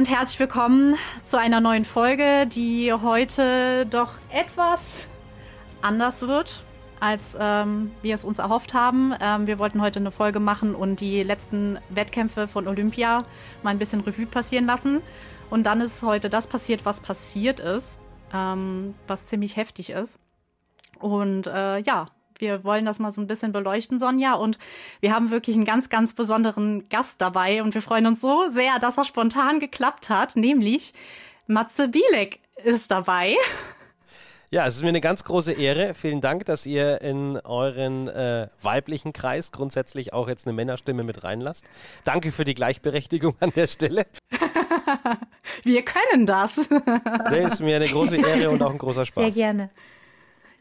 und herzlich willkommen zu einer neuen Folge, die heute doch etwas anders wird, als ähm, wir es uns erhofft haben. Ähm, wir wollten heute eine Folge machen und die letzten Wettkämpfe von Olympia mal ein bisschen Revue passieren lassen. Und dann ist heute das passiert, was passiert ist, ähm, was ziemlich heftig ist. Und äh, ja, wir wollen das mal so ein bisschen beleuchten, Sonja. Und wir haben wirklich einen ganz, ganz besonderen Gast dabei. Und wir freuen uns so sehr, dass er spontan geklappt hat. Nämlich Matze Bielek ist dabei. Ja, es ist mir eine ganz große Ehre. Vielen Dank, dass ihr in euren äh, weiblichen Kreis grundsätzlich auch jetzt eine Männerstimme mit reinlasst. Danke für die Gleichberechtigung an der Stelle. Wir können das. Das ist mir eine große Ehre und auch ein großer Spaß. Sehr gerne.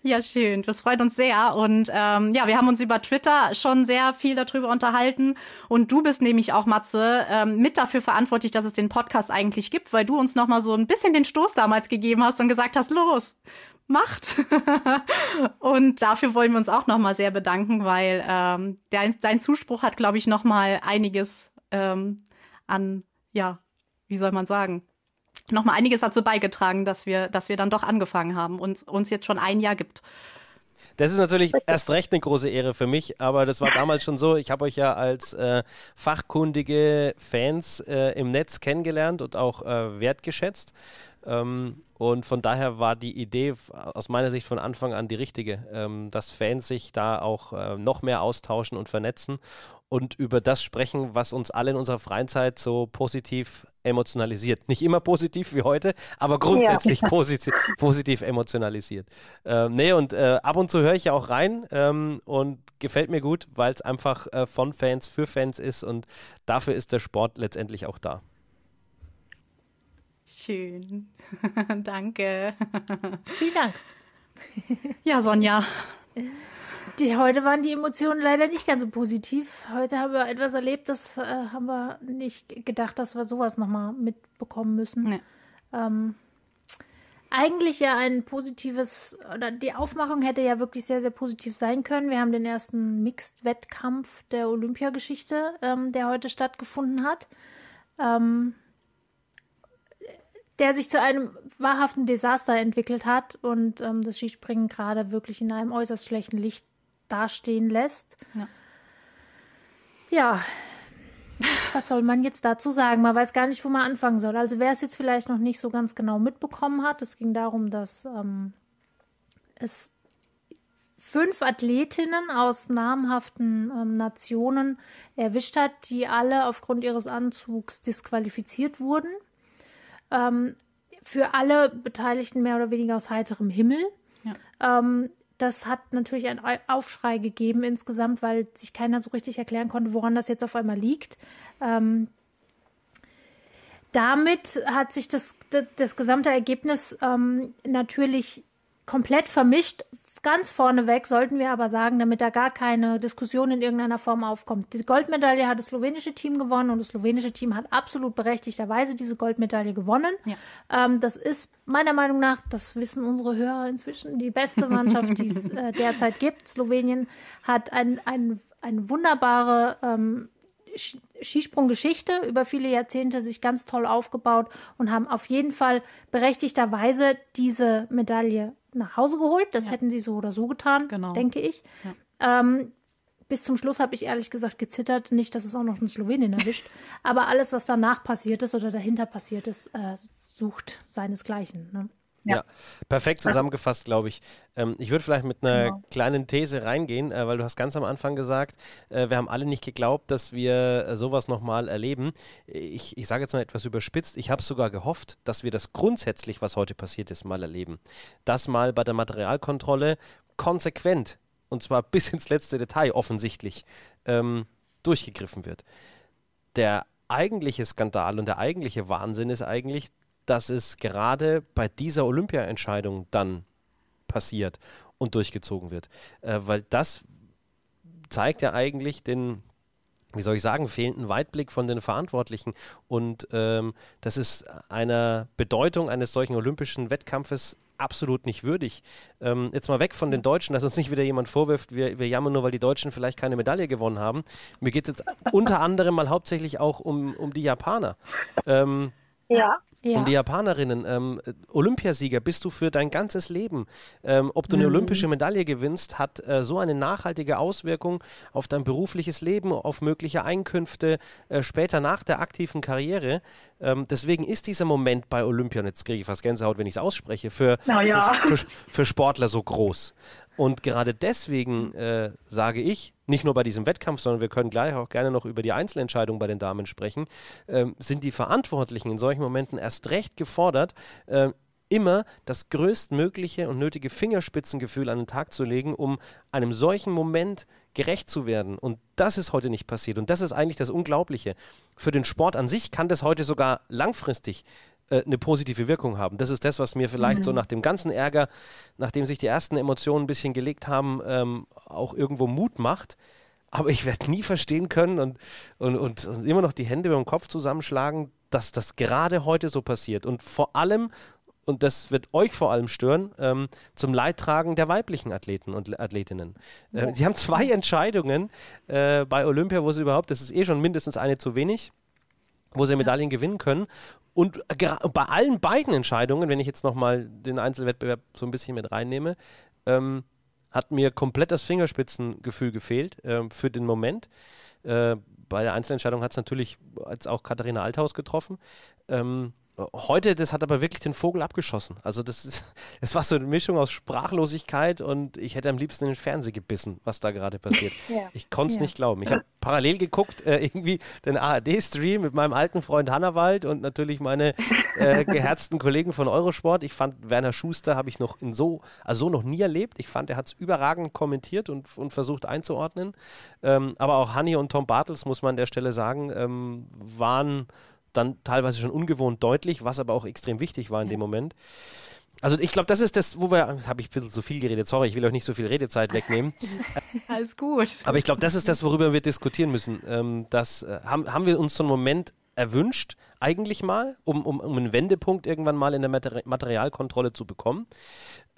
Ja, schön. Das freut uns sehr. Und ähm, ja, wir haben uns über Twitter schon sehr viel darüber unterhalten. Und du bist nämlich auch, Matze, ähm, mit dafür verantwortlich, dass es den Podcast eigentlich gibt, weil du uns noch mal so ein bisschen den Stoß damals gegeben hast und gesagt hast, los, macht. und dafür wollen wir uns auch noch mal sehr bedanken, weil ähm, dein, dein Zuspruch hat, glaube ich, noch mal einiges ähm, an, ja, wie soll man sagen, noch mal einiges dazu beigetragen, dass wir, dass wir dann doch angefangen haben und uns jetzt schon ein Jahr gibt. Das ist natürlich erst recht eine große Ehre für mich, aber das war damals schon so. Ich habe euch ja als äh, fachkundige Fans äh, im Netz kennengelernt und auch äh, wertgeschätzt. Ähm, und von daher war die Idee aus meiner Sicht von Anfang an die richtige, ähm, dass Fans sich da auch äh, noch mehr austauschen und vernetzen und über das sprechen, was uns alle in unserer Freizeit so positiv emotionalisiert. Nicht immer positiv wie heute, aber grundsätzlich ja. positiv, positiv emotionalisiert. Ähm, nee, und äh, ab und zu höre ich ja auch rein ähm, und gefällt mir gut, weil es einfach äh, von Fans für Fans ist und dafür ist der Sport letztendlich auch da. Schön. Danke. Vielen Dank. ja, Sonja. Die, heute waren die Emotionen leider nicht ganz so positiv. Heute haben wir etwas erlebt, das äh, haben wir nicht gedacht, dass wir sowas nochmal mitbekommen müssen. Nee. Ähm, eigentlich ja ein positives, oder die Aufmachung hätte ja wirklich sehr, sehr positiv sein können. Wir haben den ersten Mixed-Wettkampf der Olympiageschichte, ähm, der heute stattgefunden hat. Ähm, der sich zu einem wahrhaften Desaster entwickelt hat und ähm, das Skispringen gerade wirklich in einem äußerst schlechten Licht dastehen lässt. Ja. ja. Was soll man jetzt dazu sagen? Man weiß gar nicht, wo man anfangen soll. Also wer es jetzt vielleicht noch nicht so ganz genau mitbekommen hat, es ging darum, dass ähm, es fünf Athletinnen aus namhaften ähm, Nationen erwischt hat, die alle aufgrund ihres Anzugs disqualifiziert wurden ähm, für alle Beteiligten mehr oder weniger aus heiterem Himmel. Ja. Ähm, das hat natürlich einen Aufschrei gegeben insgesamt, weil sich keiner so richtig erklären konnte, woran das jetzt auf einmal liegt. Ähm, damit hat sich das, das, das gesamte Ergebnis ähm, natürlich komplett vermischt Ganz vorneweg sollten wir aber sagen, damit da gar keine Diskussion in irgendeiner Form aufkommt. Die Goldmedaille hat das slowenische Team gewonnen und das slowenische Team hat absolut berechtigterweise diese Goldmedaille gewonnen. Ja. Ähm, das ist meiner Meinung nach, das wissen unsere Hörer inzwischen, die beste Mannschaft, die es äh, derzeit gibt. Slowenien hat ein, ein, eine wunderbare ähm, Skisprunggeschichte über viele Jahrzehnte sich ganz toll aufgebaut und haben auf jeden Fall berechtigterweise diese Medaille nach Hause geholt. Das ja. hätten sie so oder so getan, genau. denke ich. Ja. Ähm, bis zum Schluss habe ich ehrlich gesagt gezittert, nicht, dass es auch noch eine Slowenin erwischt. Aber alles, was danach passiert ist oder dahinter passiert ist, äh, sucht seinesgleichen. Ne? Ja. ja. perfekt zusammengefasst, glaube ich. Ähm, ich würde vielleicht mit einer genau. kleinen These reingehen, äh, weil du hast ganz am Anfang gesagt, äh, wir haben alle nicht geglaubt, dass wir äh, sowas nochmal erleben. Ich, ich sage jetzt mal etwas überspitzt, ich habe sogar gehofft, dass wir das grundsätzlich, was heute passiert ist, mal erleben. Das mal bei der Materialkontrolle konsequent, und zwar bis ins letzte Detail offensichtlich, ähm, durchgegriffen wird. Der eigentliche Skandal und der eigentliche Wahnsinn ist eigentlich, dass es gerade bei dieser Olympia-Entscheidung dann passiert und durchgezogen wird. Äh, weil das zeigt ja eigentlich den, wie soll ich sagen, fehlenden Weitblick von den Verantwortlichen. Und ähm, das ist einer Bedeutung eines solchen olympischen Wettkampfes absolut nicht würdig. Ähm, jetzt mal weg von den Deutschen, dass uns nicht wieder jemand vorwirft, wir, wir jammern nur, weil die Deutschen vielleicht keine Medaille gewonnen haben. Mir geht es jetzt unter anderem mal hauptsächlich auch um, um die Japaner. Ähm, Ja. Ja. Und die Japanerinnen, ähm, Olympiasieger bist du für dein ganzes Leben. Ähm, ob du eine mhm. olympische Medaille gewinnst, hat äh, so eine nachhaltige Auswirkung auf dein berufliches Leben, auf mögliche Einkünfte äh, später nach der aktiven Karriere. Ähm, deswegen ist dieser Moment bei Olympia, und jetzt kriege ich fast Gänsehaut, wenn ich es ausspreche, für, ja. für, für, für Sportler so groß. Und gerade deswegen äh, sage ich, nicht nur bei diesem Wettkampf, sondern wir können gleich auch gerne noch über die Einzelentscheidung bei den Damen sprechen, ähm, sind die Verantwortlichen in solchen Momenten erst recht gefordert, äh, immer das größtmögliche und nötige Fingerspitzengefühl an den Tag zu legen, um einem solchen Moment gerecht zu werden. Und das ist heute nicht passiert. Und das ist eigentlich das Unglaubliche. Für den Sport an sich kann das heute sogar langfristig äh, eine positive Wirkung haben. Das ist das, was mir vielleicht mhm. so nach dem ganzen Ärger, nachdem sich die ersten Emotionen ein bisschen gelegt haben, ähm, auch irgendwo Mut macht. Aber ich werde nie verstehen können und, und, und, und immer noch die Hände über den Kopf zusammenschlagen, dass das gerade heute so passiert. Und vor allem, und das wird euch vor allem stören, ähm, zum Leidtragen der weiblichen Athleten und Athletinnen. Äh, sie haben zwei Entscheidungen äh, bei Olympia, wo sie überhaupt, das ist eh schon mindestens eine zu wenig, wo sie Medaillen gewinnen können. Und bei allen beiden Entscheidungen, wenn ich jetzt nochmal den Einzelwettbewerb so ein bisschen mit reinnehme, ähm, hat mir komplett das Fingerspitzengefühl gefehlt ähm, für den Moment. Äh, bei der Einzelentscheidung hat es natürlich jetzt auch Katharina Althaus getroffen. Ähm, Heute, das hat aber wirklich den Vogel abgeschossen. Also das, ist, das war so eine Mischung aus Sprachlosigkeit und ich hätte am liebsten in den Fernseher gebissen, was da gerade passiert. Ja. Ich konnte es ja. nicht glauben. Ich habe parallel geguckt, äh, irgendwie den ARD-Stream mit meinem alten Freund Hannawald und natürlich meine äh, geherzten Kollegen von Eurosport. Ich fand Werner Schuster habe ich noch in so, also so noch nie erlebt. Ich fand, er hat es überragend kommentiert und, und versucht einzuordnen. Ähm, aber auch Hanni und Tom Bartels, muss man an der Stelle sagen, ähm, waren dann teilweise schon ungewohnt deutlich, was aber auch extrem wichtig war in ja. dem Moment. Also ich glaube, das ist das, wo wir, habe ich ein bisschen zu viel geredet, sorry, ich will euch nicht so viel Redezeit wegnehmen. Alles gut. Aber ich glaube, das ist das, worüber wir diskutieren müssen. Ähm, das äh, haben, haben wir uns so einen Moment erwünscht, eigentlich mal, um, um, um einen Wendepunkt irgendwann mal in der Mater Materialkontrolle zu bekommen.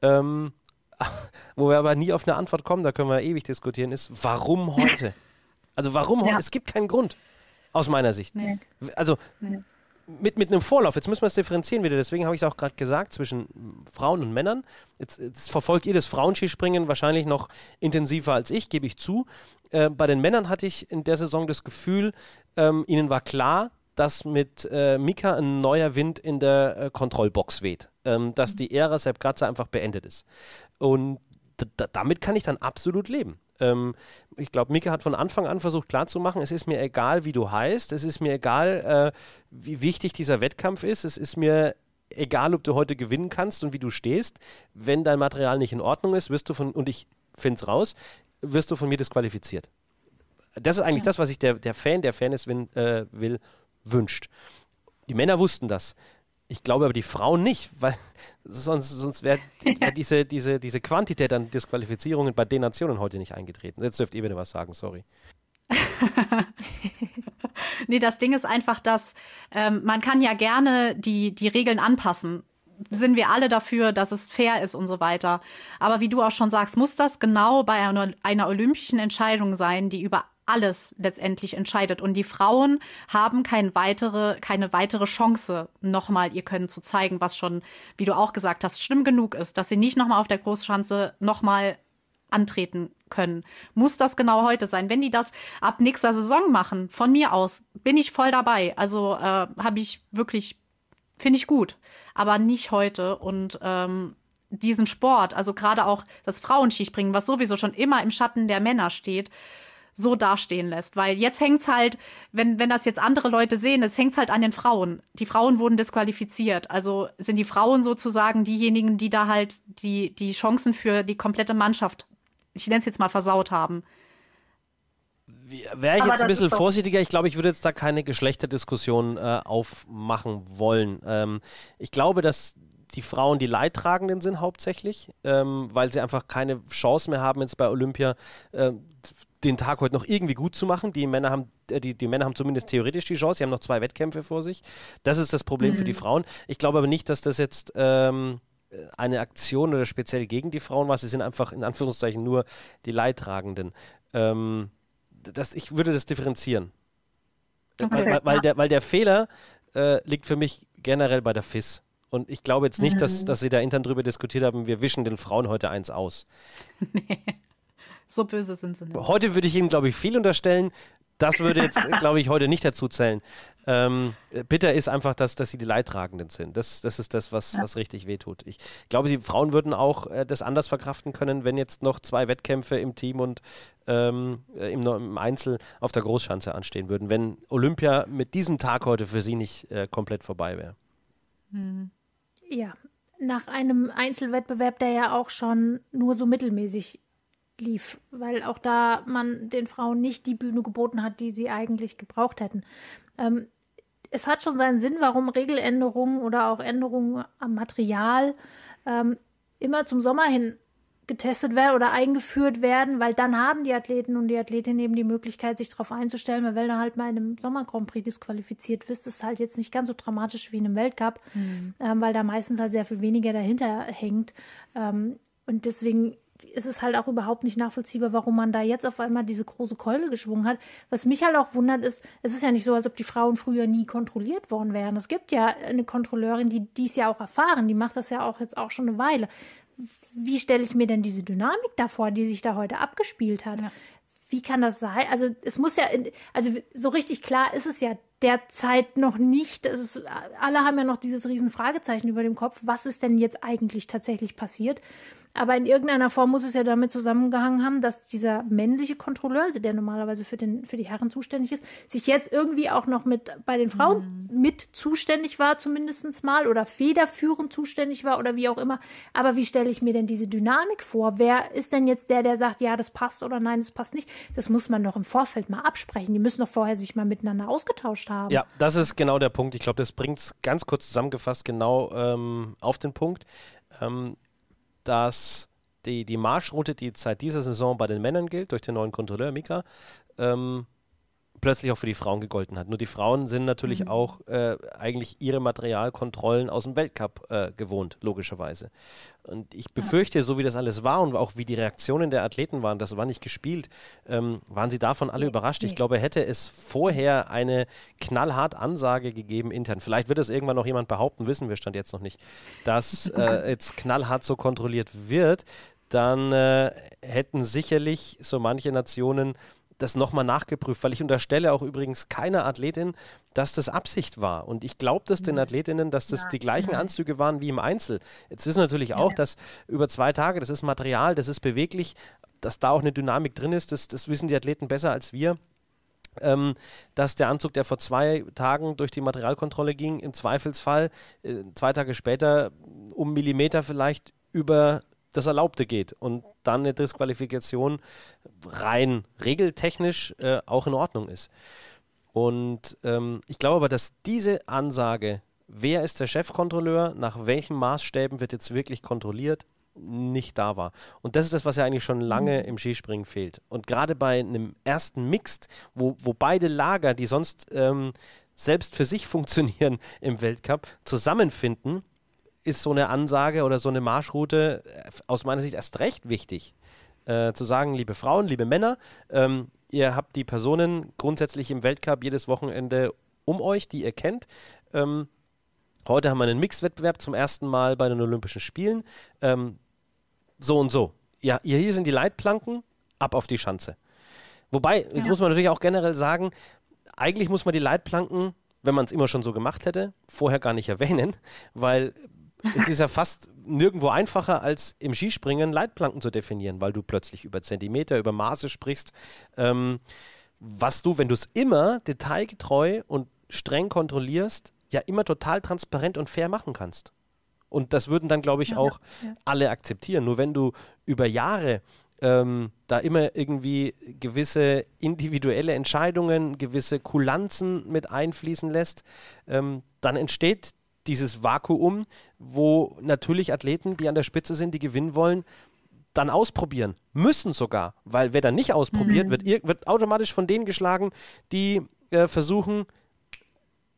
Ähm, wo wir aber nie auf eine Antwort kommen, da können wir ewig diskutieren, ist, warum heute? Also warum ja. heute? Es gibt keinen Grund. Aus meiner Sicht. Nee. Also nee. Mit, mit einem Vorlauf, jetzt müssen wir es differenzieren wieder, deswegen habe ich es auch gerade gesagt, zwischen Frauen und Männern. Jetzt, jetzt, verfolgt ihr das Frauenskispringen wahrscheinlich noch intensiver als ich, gebe ich zu. Äh, bei den Männern hatte ich in der Saison das Gefühl, ähm, ihnen war klar, dass mit äh, Mika ein neuer Wind in der äh, Kontrollbox weht. Ähm, dass mhm. die Ära Sepp Kratzer einfach beendet ist. Und damit kann ich dann absolut leben. Ähm, ich glaube, Mika hat von Anfang an versucht klarzumachen, es ist mir egal, wie du heißt, es ist mir egal, äh, wie wichtig dieser Wettkampf ist, es ist mir egal, ob du heute gewinnen kannst und wie du stehst. Wenn dein Material nicht in Ordnung ist, wirst du von, und ich finde es raus, wirst du von mir disqualifiziert. Das ist eigentlich ja. das, was sich der, der Fan, der Fan ist, wenn, äh, will, wünscht. Die Männer wussten das. Ich glaube aber die Frauen nicht, weil sonst, sonst wäre wär diese, diese, diese Quantität an Disqualifizierungen bei den Nationen heute nicht eingetreten. Jetzt dürft ihr wieder was sagen, sorry. nee, das Ding ist einfach, dass ähm, man kann ja gerne die, die Regeln anpassen. Sind wir alle dafür, dass es fair ist und so weiter. Aber wie du auch schon sagst, muss das genau bei einer, einer olympischen Entscheidung sein, die über alles letztendlich entscheidet. Und die Frauen haben kein weitere, keine weitere Chance, nochmal ihr Können zu zeigen, was schon, wie du auch gesagt hast, schlimm genug ist, dass sie nicht nochmal auf der Großschanze nochmal antreten können. Muss das genau heute sein? Wenn die das ab nächster Saison machen, von mir aus, bin ich voll dabei. Also äh, habe ich wirklich, finde ich gut, aber nicht heute. Und ähm, diesen Sport, also gerade auch das Frauenskispringen, was sowieso schon immer im Schatten der Männer steht, so dastehen lässt. Weil jetzt hängt's halt, wenn, wenn das jetzt andere Leute sehen, es hängt halt an den Frauen. Die Frauen wurden disqualifiziert. Also sind die Frauen sozusagen diejenigen, die da halt die, die Chancen für die komplette Mannschaft, ich nenne es jetzt mal versaut haben. Wäre ich jetzt ein bisschen vorsichtiger, ich glaube, ich würde jetzt da keine Geschlechterdiskussion äh, aufmachen wollen. Ähm, ich glaube, dass die Frauen die Leidtragenden sind hauptsächlich, ähm, weil sie einfach keine Chance mehr haben, jetzt bei Olympia äh, den Tag heute noch irgendwie gut zu machen. Die Männer haben, äh, die, die Männer haben zumindest theoretisch die Chance. Sie haben noch zwei Wettkämpfe vor sich. Das ist das Problem mhm. für die mhm. Frauen. Ich glaube aber nicht, dass das jetzt ähm, eine Aktion oder speziell gegen die Frauen war. Sie sind einfach in Anführungszeichen nur die Leidtragenden. Ähm, das, ich würde das differenzieren. Okay, weil, weil, ja. der, weil der Fehler äh, liegt für mich generell bei der FIS. Und ich glaube jetzt nicht, dass, mhm. dass sie da intern drüber diskutiert haben, wir wischen den Frauen heute eins aus. Nee, so böse sind sie nicht. Heute würde ich ihnen, glaube ich, viel unterstellen. Das würde jetzt, glaube ich, heute nicht dazu zählen. Ähm, bitter ist einfach, dass, dass sie die Leidtragenden sind. Das, das ist das, was, ja. was richtig wehtut. Ich glaube, die Frauen würden auch äh, das anders verkraften können, wenn jetzt noch zwei Wettkämpfe im Team und ähm, äh, im, im, Einzel auf der Großschanze anstehen würden, wenn Olympia mit diesem Tag heute für sie nicht äh, komplett vorbei wäre. Mhm. Ja, nach einem Einzelwettbewerb, der ja auch schon nur so mittelmäßig lief, weil auch da man den Frauen nicht die Bühne geboten hat, die sie eigentlich gebraucht hätten. Ähm, es hat schon seinen Sinn, warum Regeländerungen oder auch Änderungen am Material ähm, immer zum Sommer hin getestet werden oder eingeführt werden, weil dann haben die Athleten und die Athletinnen eben die Möglichkeit, sich darauf einzustellen, weil wenn du halt mal in einem Sommer Grand Prix disqualifiziert wirst, ist es halt jetzt nicht ganz so dramatisch wie in einem Weltcup, mhm. ähm, weil da meistens halt sehr viel weniger dahinter hängt. Ähm, und deswegen ist es halt auch überhaupt nicht nachvollziehbar, warum man da jetzt auf einmal diese große Keule geschwungen hat. Was mich halt auch wundert, ist, es ist ja nicht so, als ob die Frauen früher nie kontrolliert worden wären. Es gibt ja eine Kontrolleurin, die dies ja auch erfahren, die macht das ja auch jetzt auch schon eine Weile. Wie stelle ich mir denn diese Dynamik davor, die sich da heute abgespielt hat? Ja. Wie kann das sein? Also es muss ja, also so richtig klar ist es ja derzeit noch nicht. Ist, alle haben ja noch dieses riesen Fragezeichen über dem Kopf. Was ist denn jetzt eigentlich tatsächlich passiert? Aber in irgendeiner Form muss es ja damit zusammengehangen haben, dass dieser männliche Kontrolleur, also der normalerweise für, den, für die Herren zuständig ist, sich jetzt irgendwie auch noch mit bei den Frauen mhm. mit zuständig war, zumindest mal, oder federführend zuständig war oder wie auch immer. Aber wie stelle ich mir denn diese Dynamik vor? Wer ist denn jetzt der, der sagt, ja, das passt oder nein, das passt nicht? Das muss man doch im Vorfeld mal absprechen. Die müssen doch vorher sich mal miteinander ausgetauscht haben. Ja, das ist genau der Punkt. Ich glaube, das bringt es ganz kurz zusammengefasst genau ähm, auf den Punkt. Ähm, dass die, die Marschroute, die seit dieser Saison bei den Männern gilt, durch den neuen Kontrolleur Mika, ähm, plötzlich auch für die Frauen gegolten hat. Nur die Frauen sind natürlich mhm. auch äh, eigentlich ihre Materialkontrollen aus dem Weltcup äh, gewohnt, logischerweise. Und ich befürchte, so wie das alles war und auch wie die Reaktionen der Athleten waren, das war nicht gespielt, ähm, waren sie davon alle überrascht. Ich glaube, hätte es vorher eine knallhart Ansage gegeben intern, vielleicht wird es irgendwann noch jemand behaupten, wissen wir stand jetzt noch nicht, dass äh, jetzt knallhart so kontrolliert wird, dann äh, hätten sicherlich so manche Nationen das nochmal nachgeprüft, weil ich unterstelle auch übrigens keiner Athletin, dass das Absicht war. Und ich glaube das den Athletinnen, dass das ja, die gleichen Anzüge waren wie im Einzel. Jetzt wissen wir natürlich auch, dass über zwei Tage, das ist Material, das ist beweglich, dass da auch eine Dynamik drin ist, das, das wissen die Athleten besser als wir. Ähm, dass der Anzug, der vor zwei Tagen durch die Materialkontrolle ging, im Zweifelsfall äh, zwei Tage später um Millimeter vielleicht über das Erlaubte geht und dann eine Disqualifikation rein regeltechnisch äh, auch in Ordnung ist. Und ähm, ich glaube aber, dass diese Ansage, wer ist der Chefkontrolleur, nach welchen Maßstäben wird jetzt wirklich kontrolliert, nicht da war. Und das ist das, was ja eigentlich schon lange im Skispringen fehlt. Und gerade bei einem ersten Mixed, wo, wo beide Lager, die sonst ähm, selbst für sich funktionieren im Weltcup, zusammenfinden, ist so eine Ansage oder so eine Marschroute äh, aus meiner Sicht erst recht wichtig. Äh, zu sagen, liebe Frauen, liebe Männer, ähm, ihr habt die Personen grundsätzlich im Weltcup jedes Wochenende um euch, die ihr kennt. Ähm, heute haben wir einen Mixwettbewerb zum ersten Mal bei den Olympischen Spielen. Ähm, so und so. Ja, hier sind die Leitplanken, ab auf die Schanze. Wobei, jetzt ja. muss man natürlich auch generell sagen, eigentlich muss man die Leitplanken, wenn man es immer schon so gemacht hätte, vorher gar nicht erwähnen, weil es ist ja fast nirgendwo einfacher, als im Skispringen Leitplanken zu definieren, weil du plötzlich über Zentimeter, über Maße sprichst. Ähm, was du, wenn du es immer detailgetreu und streng kontrollierst, ja immer total transparent und fair machen kannst. Und das würden dann, glaube ich, ja, auch ja. alle akzeptieren. Nur wenn du über Jahre ähm, da immer irgendwie gewisse individuelle Entscheidungen, gewisse Kulanzen mit einfließen lässt, ähm, dann entsteht dieses Vakuum, wo natürlich Athleten, die an der Spitze sind, die gewinnen wollen, dann ausprobieren. Müssen sogar. Weil wer dann nicht ausprobiert, mhm. wird, wird automatisch von denen geschlagen, die äh, versuchen,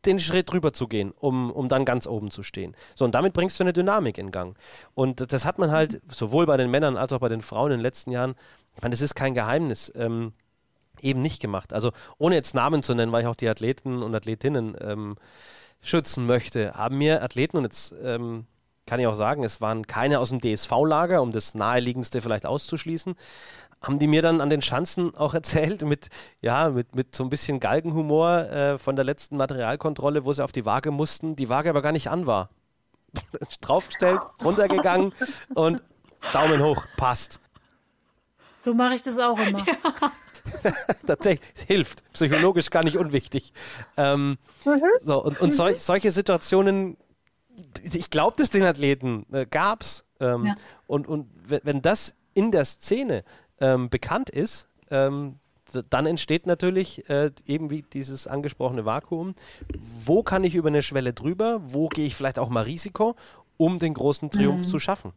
den Schritt drüber zu gehen, um, um dann ganz oben zu stehen. So, und damit bringst du eine Dynamik in Gang. Und das hat man halt sowohl bei den Männern als auch bei den Frauen in den letzten Jahren, ich meine, das ist kein Geheimnis, ähm, eben nicht gemacht. Also ohne jetzt Namen zu nennen, weil ich auch die Athleten und Athletinnen ähm, schützen möchte, haben mir Athleten, und jetzt ähm, kann ich auch sagen, es waren keine aus dem DSV-Lager, um das naheliegendste vielleicht auszuschließen, haben die mir dann an den Schanzen auch erzählt, mit, ja, mit, mit so ein bisschen Galgenhumor äh, von der letzten Materialkontrolle, wo sie auf die Waage mussten, die Waage aber gar nicht an war. Draufgestellt, runtergegangen und Daumen hoch, passt. So mache ich das auch immer. Ja. Tatsächlich, es hilft. Psychologisch gar nicht unwichtig. Ähm, mhm. So, und, und sol solche Situationen, ich glaube das den Athleten, äh, gab es. Ähm, ja. Und, und wenn das in der Szene ähm, bekannt ist, ähm, dann entsteht natürlich äh, eben wie dieses angesprochene Vakuum. Wo kann ich über eine Schwelle drüber? Wo gehe ich vielleicht auch mal Risiko, um den großen Triumph mhm. zu schaffen?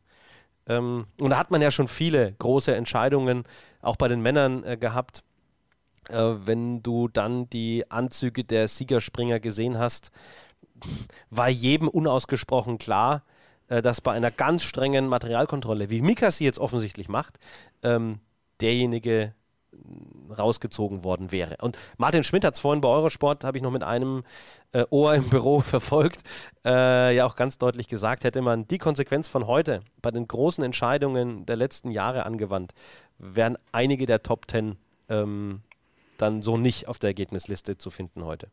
Ähm, und da hat man ja schon viele große Entscheidungen, auch bei den Männern äh, gehabt. Äh, wenn du dann die Anzüge der Siegerspringer gesehen hast, war jedem unausgesprochen klar, äh, dass bei einer ganz strengen Materialkontrolle, wie Mika sie jetzt offensichtlich macht, ähm, derjenige rausgezogen worden wäre. Und Martin Schmidt hat es vorhin bei Eurosport, habe ich noch mit einem äh, Ohr im Büro verfolgt, äh, ja auch ganz deutlich gesagt, hätte man die Konsequenz von heute bei den großen Entscheidungen der letzten Jahre angewandt, wären einige der Top Ten ähm, dann so nicht auf der Ergebnisliste zu finden heute.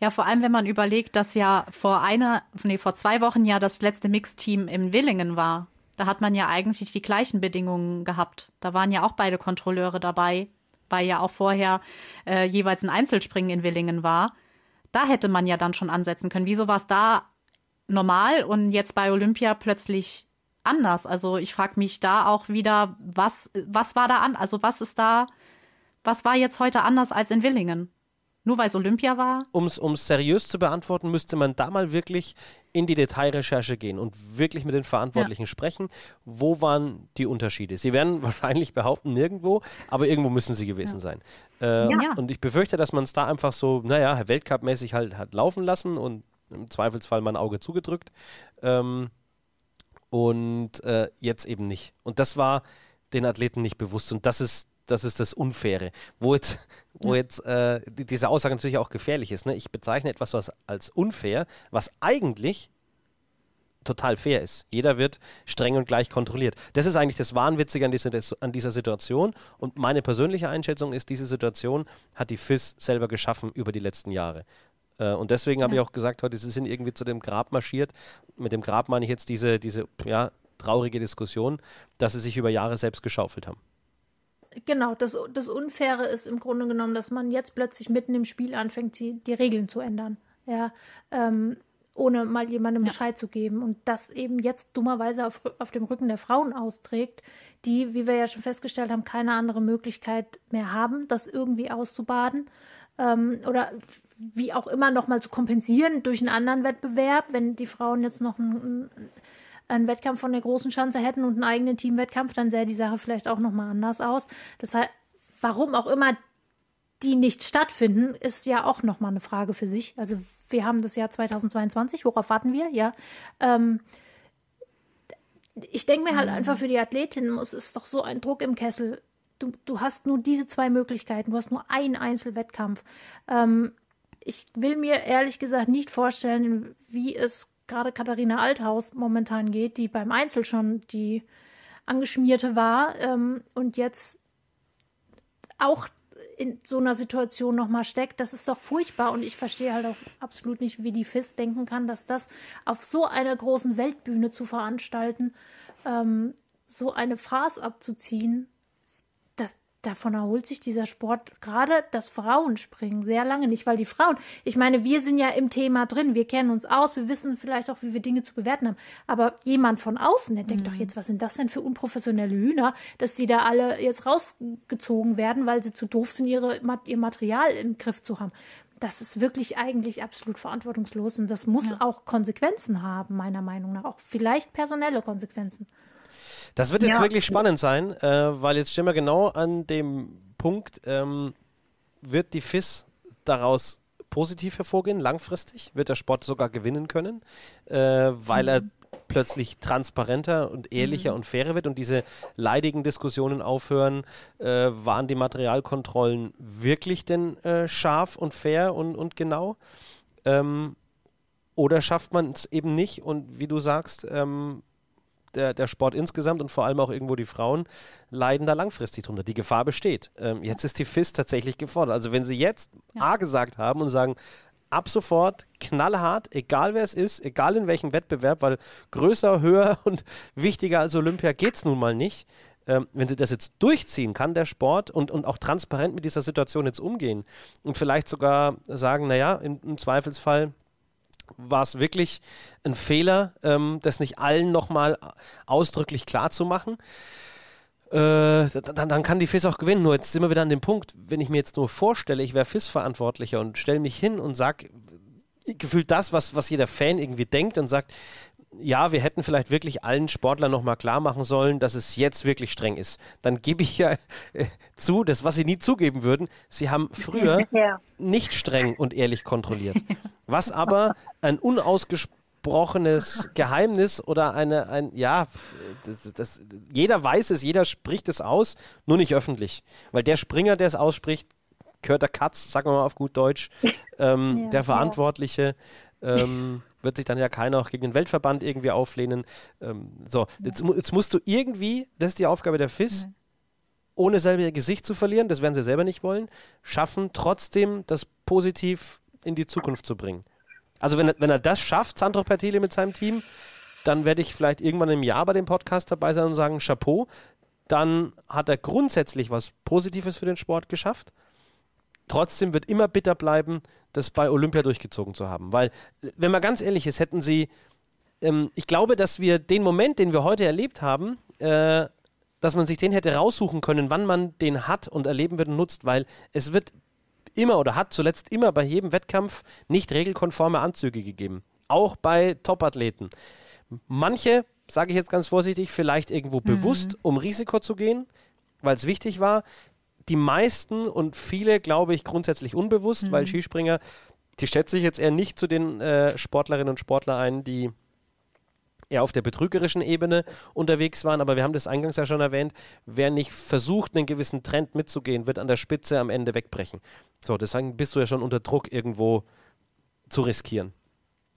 Ja. Vor allem, wenn man überlegt, dass ja vor einer, nee, vor zwei Wochen ja das letzte Mixteam in Willingen war. Da hat man ja eigentlich die gleichen Bedingungen gehabt. Da waren ja auch beide Kontrolleure dabei, weil ja auch vorher äh, jeweils ein Einzelspringen in Willingen war. Da hätte man ja dann schon ansetzen können. Wieso war es da normal und jetzt bei Olympia plötzlich anders? Also ich frage mich da auch wieder, was, was war da an? Also was ist da, was war jetzt heute anders als in Willingen? Nur weil es Olympia war? Um es seriös zu beantworten, müsste man da mal wirklich in die Detailrecherche gehen und wirklich mit den Verantwortlichen ja. sprechen. Wo waren die Unterschiede? Sie werden wahrscheinlich behaupten, nirgendwo, aber irgendwo müssen sie gewesen ja. sein. Äh, ja. Und ich befürchte, dass man es da einfach so, naja, Weltcup-mäßig halt hat laufen lassen und im Zweifelsfall mal ein Auge zugedrückt. Ähm, und äh, jetzt eben nicht. Und das war den Athleten nicht bewusst. Und das ist das ist das Unfaire. Wo jetzt, wo jetzt äh, die, diese Aussage natürlich auch gefährlich ist. Ne? Ich bezeichne etwas was als unfair, was eigentlich total fair ist. Jeder wird streng und gleich kontrolliert. Das ist eigentlich das Wahnwitzige an dieser, an dieser Situation. Und meine persönliche Einschätzung ist, diese Situation hat die FIS selber geschaffen über die letzten Jahre. Äh, und deswegen ja. habe ich auch gesagt, heute, sie sind irgendwie zu dem Grab marschiert. Mit dem Grab meine ich jetzt diese, diese ja, traurige Diskussion, dass sie sich über Jahre selbst geschaufelt haben. Genau, das, das Unfaire ist im Grunde genommen, dass man jetzt plötzlich mitten im Spiel anfängt, die, die Regeln zu ändern. Ja, ähm, ohne mal jemandem ja. Bescheid zu geben. Und das eben jetzt dummerweise auf, auf dem Rücken der Frauen austrägt, die, wie wir ja schon festgestellt haben, keine andere Möglichkeit mehr haben, das irgendwie auszubaden. Ähm, oder wie auch immer nochmal zu kompensieren durch einen anderen Wettbewerb, wenn die Frauen jetzt noch ein, ein einen Wettkampf von der großen Schanze hätten und einen eigenen Teamwettkampf, dann sähe die Sache vielleicht auch nochmal anders aus. Das heißt, warum auch immer die nicht stattfinden, ist ja auch nochmal eine Frage für sich. Also wir haben das Jahr 2022, worauf warten wir? Ja. Ähm, ich denke mir halt mhm. einfach für die Athletin muss es doch so ein Druck im Kessel. Du, du hast nur diese zwei Möglichkeiten, du hast nur einen Einzelwettkampf. Ähm, ich will mir ehrlich gesagt nicht vorstellen, wie es gerade Katharina Althaus momentan geht, die beim Einzel schon die angeschmierte war ähm, und jetzt auch in so einer Situation nochmal steckt, das ist doch furchtbar. Und ich verstehe halt auch absolut nicht, wie die FIS denken kann, dass das auf so einer großen Weltbühne zu veranstalten, ähm, so eine Farce abzuziehen, davon erholt sich dieser Sport, gerade das Frauenspringen, sehr lange nicht, weil die Frauen, ich meine, wir sind ja im Thema drin, wir kennen uns aus, wir wissen vielleicht auch, wie wir Dinge zu bewerten haben, aber jemand von außen, der denkt mhm. doch jetzt, was sind das denn für unprofessionelle Hühner, dass die da alle jetzt rausgezogen werden, weil sie zu doof sind, ihre, ihr Material im Griff zu haben. Das ist wirklich eigentlich absolut verantwortungslos und das muss ja. auch Konsequenzen haben, meiner Meinung nach, auch vielleicht personelle Konsequenzen. Das wird jetzt ja. wirklich spannend sein, äh, weil jetzt stehen wir genau an dem Punkt, ähm, wird die FIS daraus positiv hervorgehen, langfristig? Wird der Sport sogar gewinnen können, äh, weil mhm. er plötzlich transparenter und ehrlicher mhm. und fairer wird und diese leidigen Diskussionen aufhören, äh, waren die Materialkontrollen wirklich denn äh, scharf und fair und, und genau? Ähm, oder schafft man es eben nicht und wie du sagst, ähm, der, der Sport insgesamt und vor allem auch irgendwo die Frauen leiden da langfristig drunter. Die Gefahr besteht. Ähm, jetzt ist die FIS tatsächlich gefordert. Also wenn sie jetzt ja. A gesagt haben und sagen, ab sofort knallhart, egal wer es ist, egal in welchem Wettbewerb, weil größer, höher und wichtiger als Olympia geht es nun mal nicht. Ähm, wenn sie das jetzt durchziehen, kann der Sport und, und auch transparent mit dieser Situation jetzt umgehen und vielleicht sogar sagen, naja, im, im Zweifelsfall war es wirklich ein Fehler, ähm, das nicht allen nochmal ausdrücklich klar zu machen. Äh, dann, dann, kann die FIS auch gewinnen. Nur jetzt sind wir wieder an dem Punkt, wenn ich mir jetzt nur vorstelle, ich wäre FIS-Verantwortlicher und stelle mich hin und sage, gefühlt das, was, was jeder Fan irgendwie denkt und sagt, ja, wir hätten vielleicht wirklich allen Sportlern nochmal klar machen sollen, dass es jetzt wirklich streng ist. Dann gebe ich ja äh, zu, das, was sie nie zugeben würden, sie haben früher ja. nicht streng und ehrlich kontrolliert. Was aber ein unausgesprochenes Geheimnis oder eine, ein, ja, das, das, jeder weiß es, jeder spricht es aus, nur nicht öffentlich. Weil der Springer, der es ausspricht, gehört der Katz, sagen wir mal auf gut Deutsch, ähm, ja, der Verantwortliche. Ähm, wird sich dann ja keiner auch gegen den Weltverband irgendwie auflehnen. Ähm, so, jetzt, jetzt, musst du irgendwie, das ist die Aufgabe der FIS, mhm. ohne selber ihr Gesicht zu verlieren, das werden sie selber nicht wollen, schaffen, trotzdem das positiv in die Zukunft zu bringen. Also wenn er, wenn er das schafft, Sandro Pertile mit seinem Team, dann werde ich vielleicht irgendwann im Jahr bei dem Podcast dabei sein und sagen, Chapeau, dann hat er grundsätzlich was Positives für den Sport geschafft. Trotzdem wird immer bitter bleiben, das bei Olympia durchgezogen zu haben. Weil, wenn man ganz ehrlich ist, hätten sie, ähm, ich glaube, dass wir den Moment, den wir heute erlebt haben, äh, dass man sich den hätte raussuchen können, wann man den hat und erleben wird und nutzt, weil es wird immer oder hat zuletzt immer bei jedem Wettkampf nicht regelkonforme Anzüge gegeben. Auch bei Topathleten. Manche, sage ich jetzt ganz vorsichtig, vielleicht irgendwo mhm. bewusst, um Risiko zu gehen, weil es wichtig war die meisten und viele, glaube ich, grundsätzlich unbewusst, mhm. weil Skispringer, die schätze ich jetzt eher nicht zu den äh, Sportlerinnen und Sportlern ein, die eher auf der betrügerischen Ebene unterwegs waren, aber wir haben das eingangs ja schon erwähnt, wer nicht versucht, einen gewissen Trend mitzugehen, wird an der Spitze am Ende wegbrechen. So, deswegen bist du ja schon unter Druck, irgendwo zu riskieren.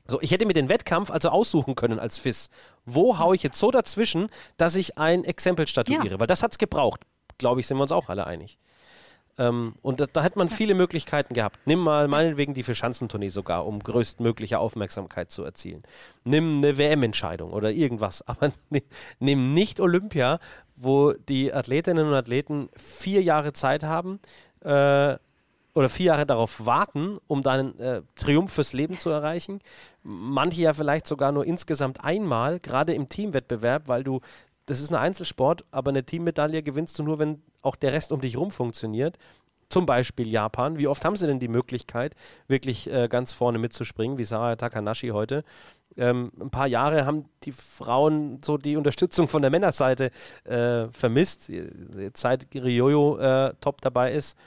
So, ich hätte mir den Wettkampf also aussuchen können als FIS. Wo haue ich jetzt so dazwischen, dass ich ein Exempel statuiere? Ja. Weil das hat es gebraucht glaube ich, sind wir uns auch alle einig. Ähm, und da, da hätte man viele Möglichkeiten gehabt. Nimm mal meinetwegen die Verschanzentournee sogar, um größtmögliche Aufmerksamkeit zu erzielen. Nimm eine WM-Entscheidung oder irgendwas, aber nimm nicht Olympia, wo die Athletinnen und Athleten vier Jahre Zeit haben äh, oder vier Jahre darauf warten, um deinen äh, Triumph fürs Leben zu erreichen. Manche ja vielleicht sogar nur insgesamt einmal, gerade im Teamwettbewerb, weil du das ist ein Einzelsport, aber eine Teammedaille gewinnst du nur, wenn auch der Rest um dich rum funktioniert. Zum Beispiel Japan. Wie oft haben sie denn die Möglichkeit, wirklich äh, ganz vorne mitzuspringen, wie Sarah Takanashi heute? Ähm, ein paar Jahre haben die Frauen so die Unterstützung von der Männerseite äh, vermisst. Seit Ryoyo äh, top dabei ist,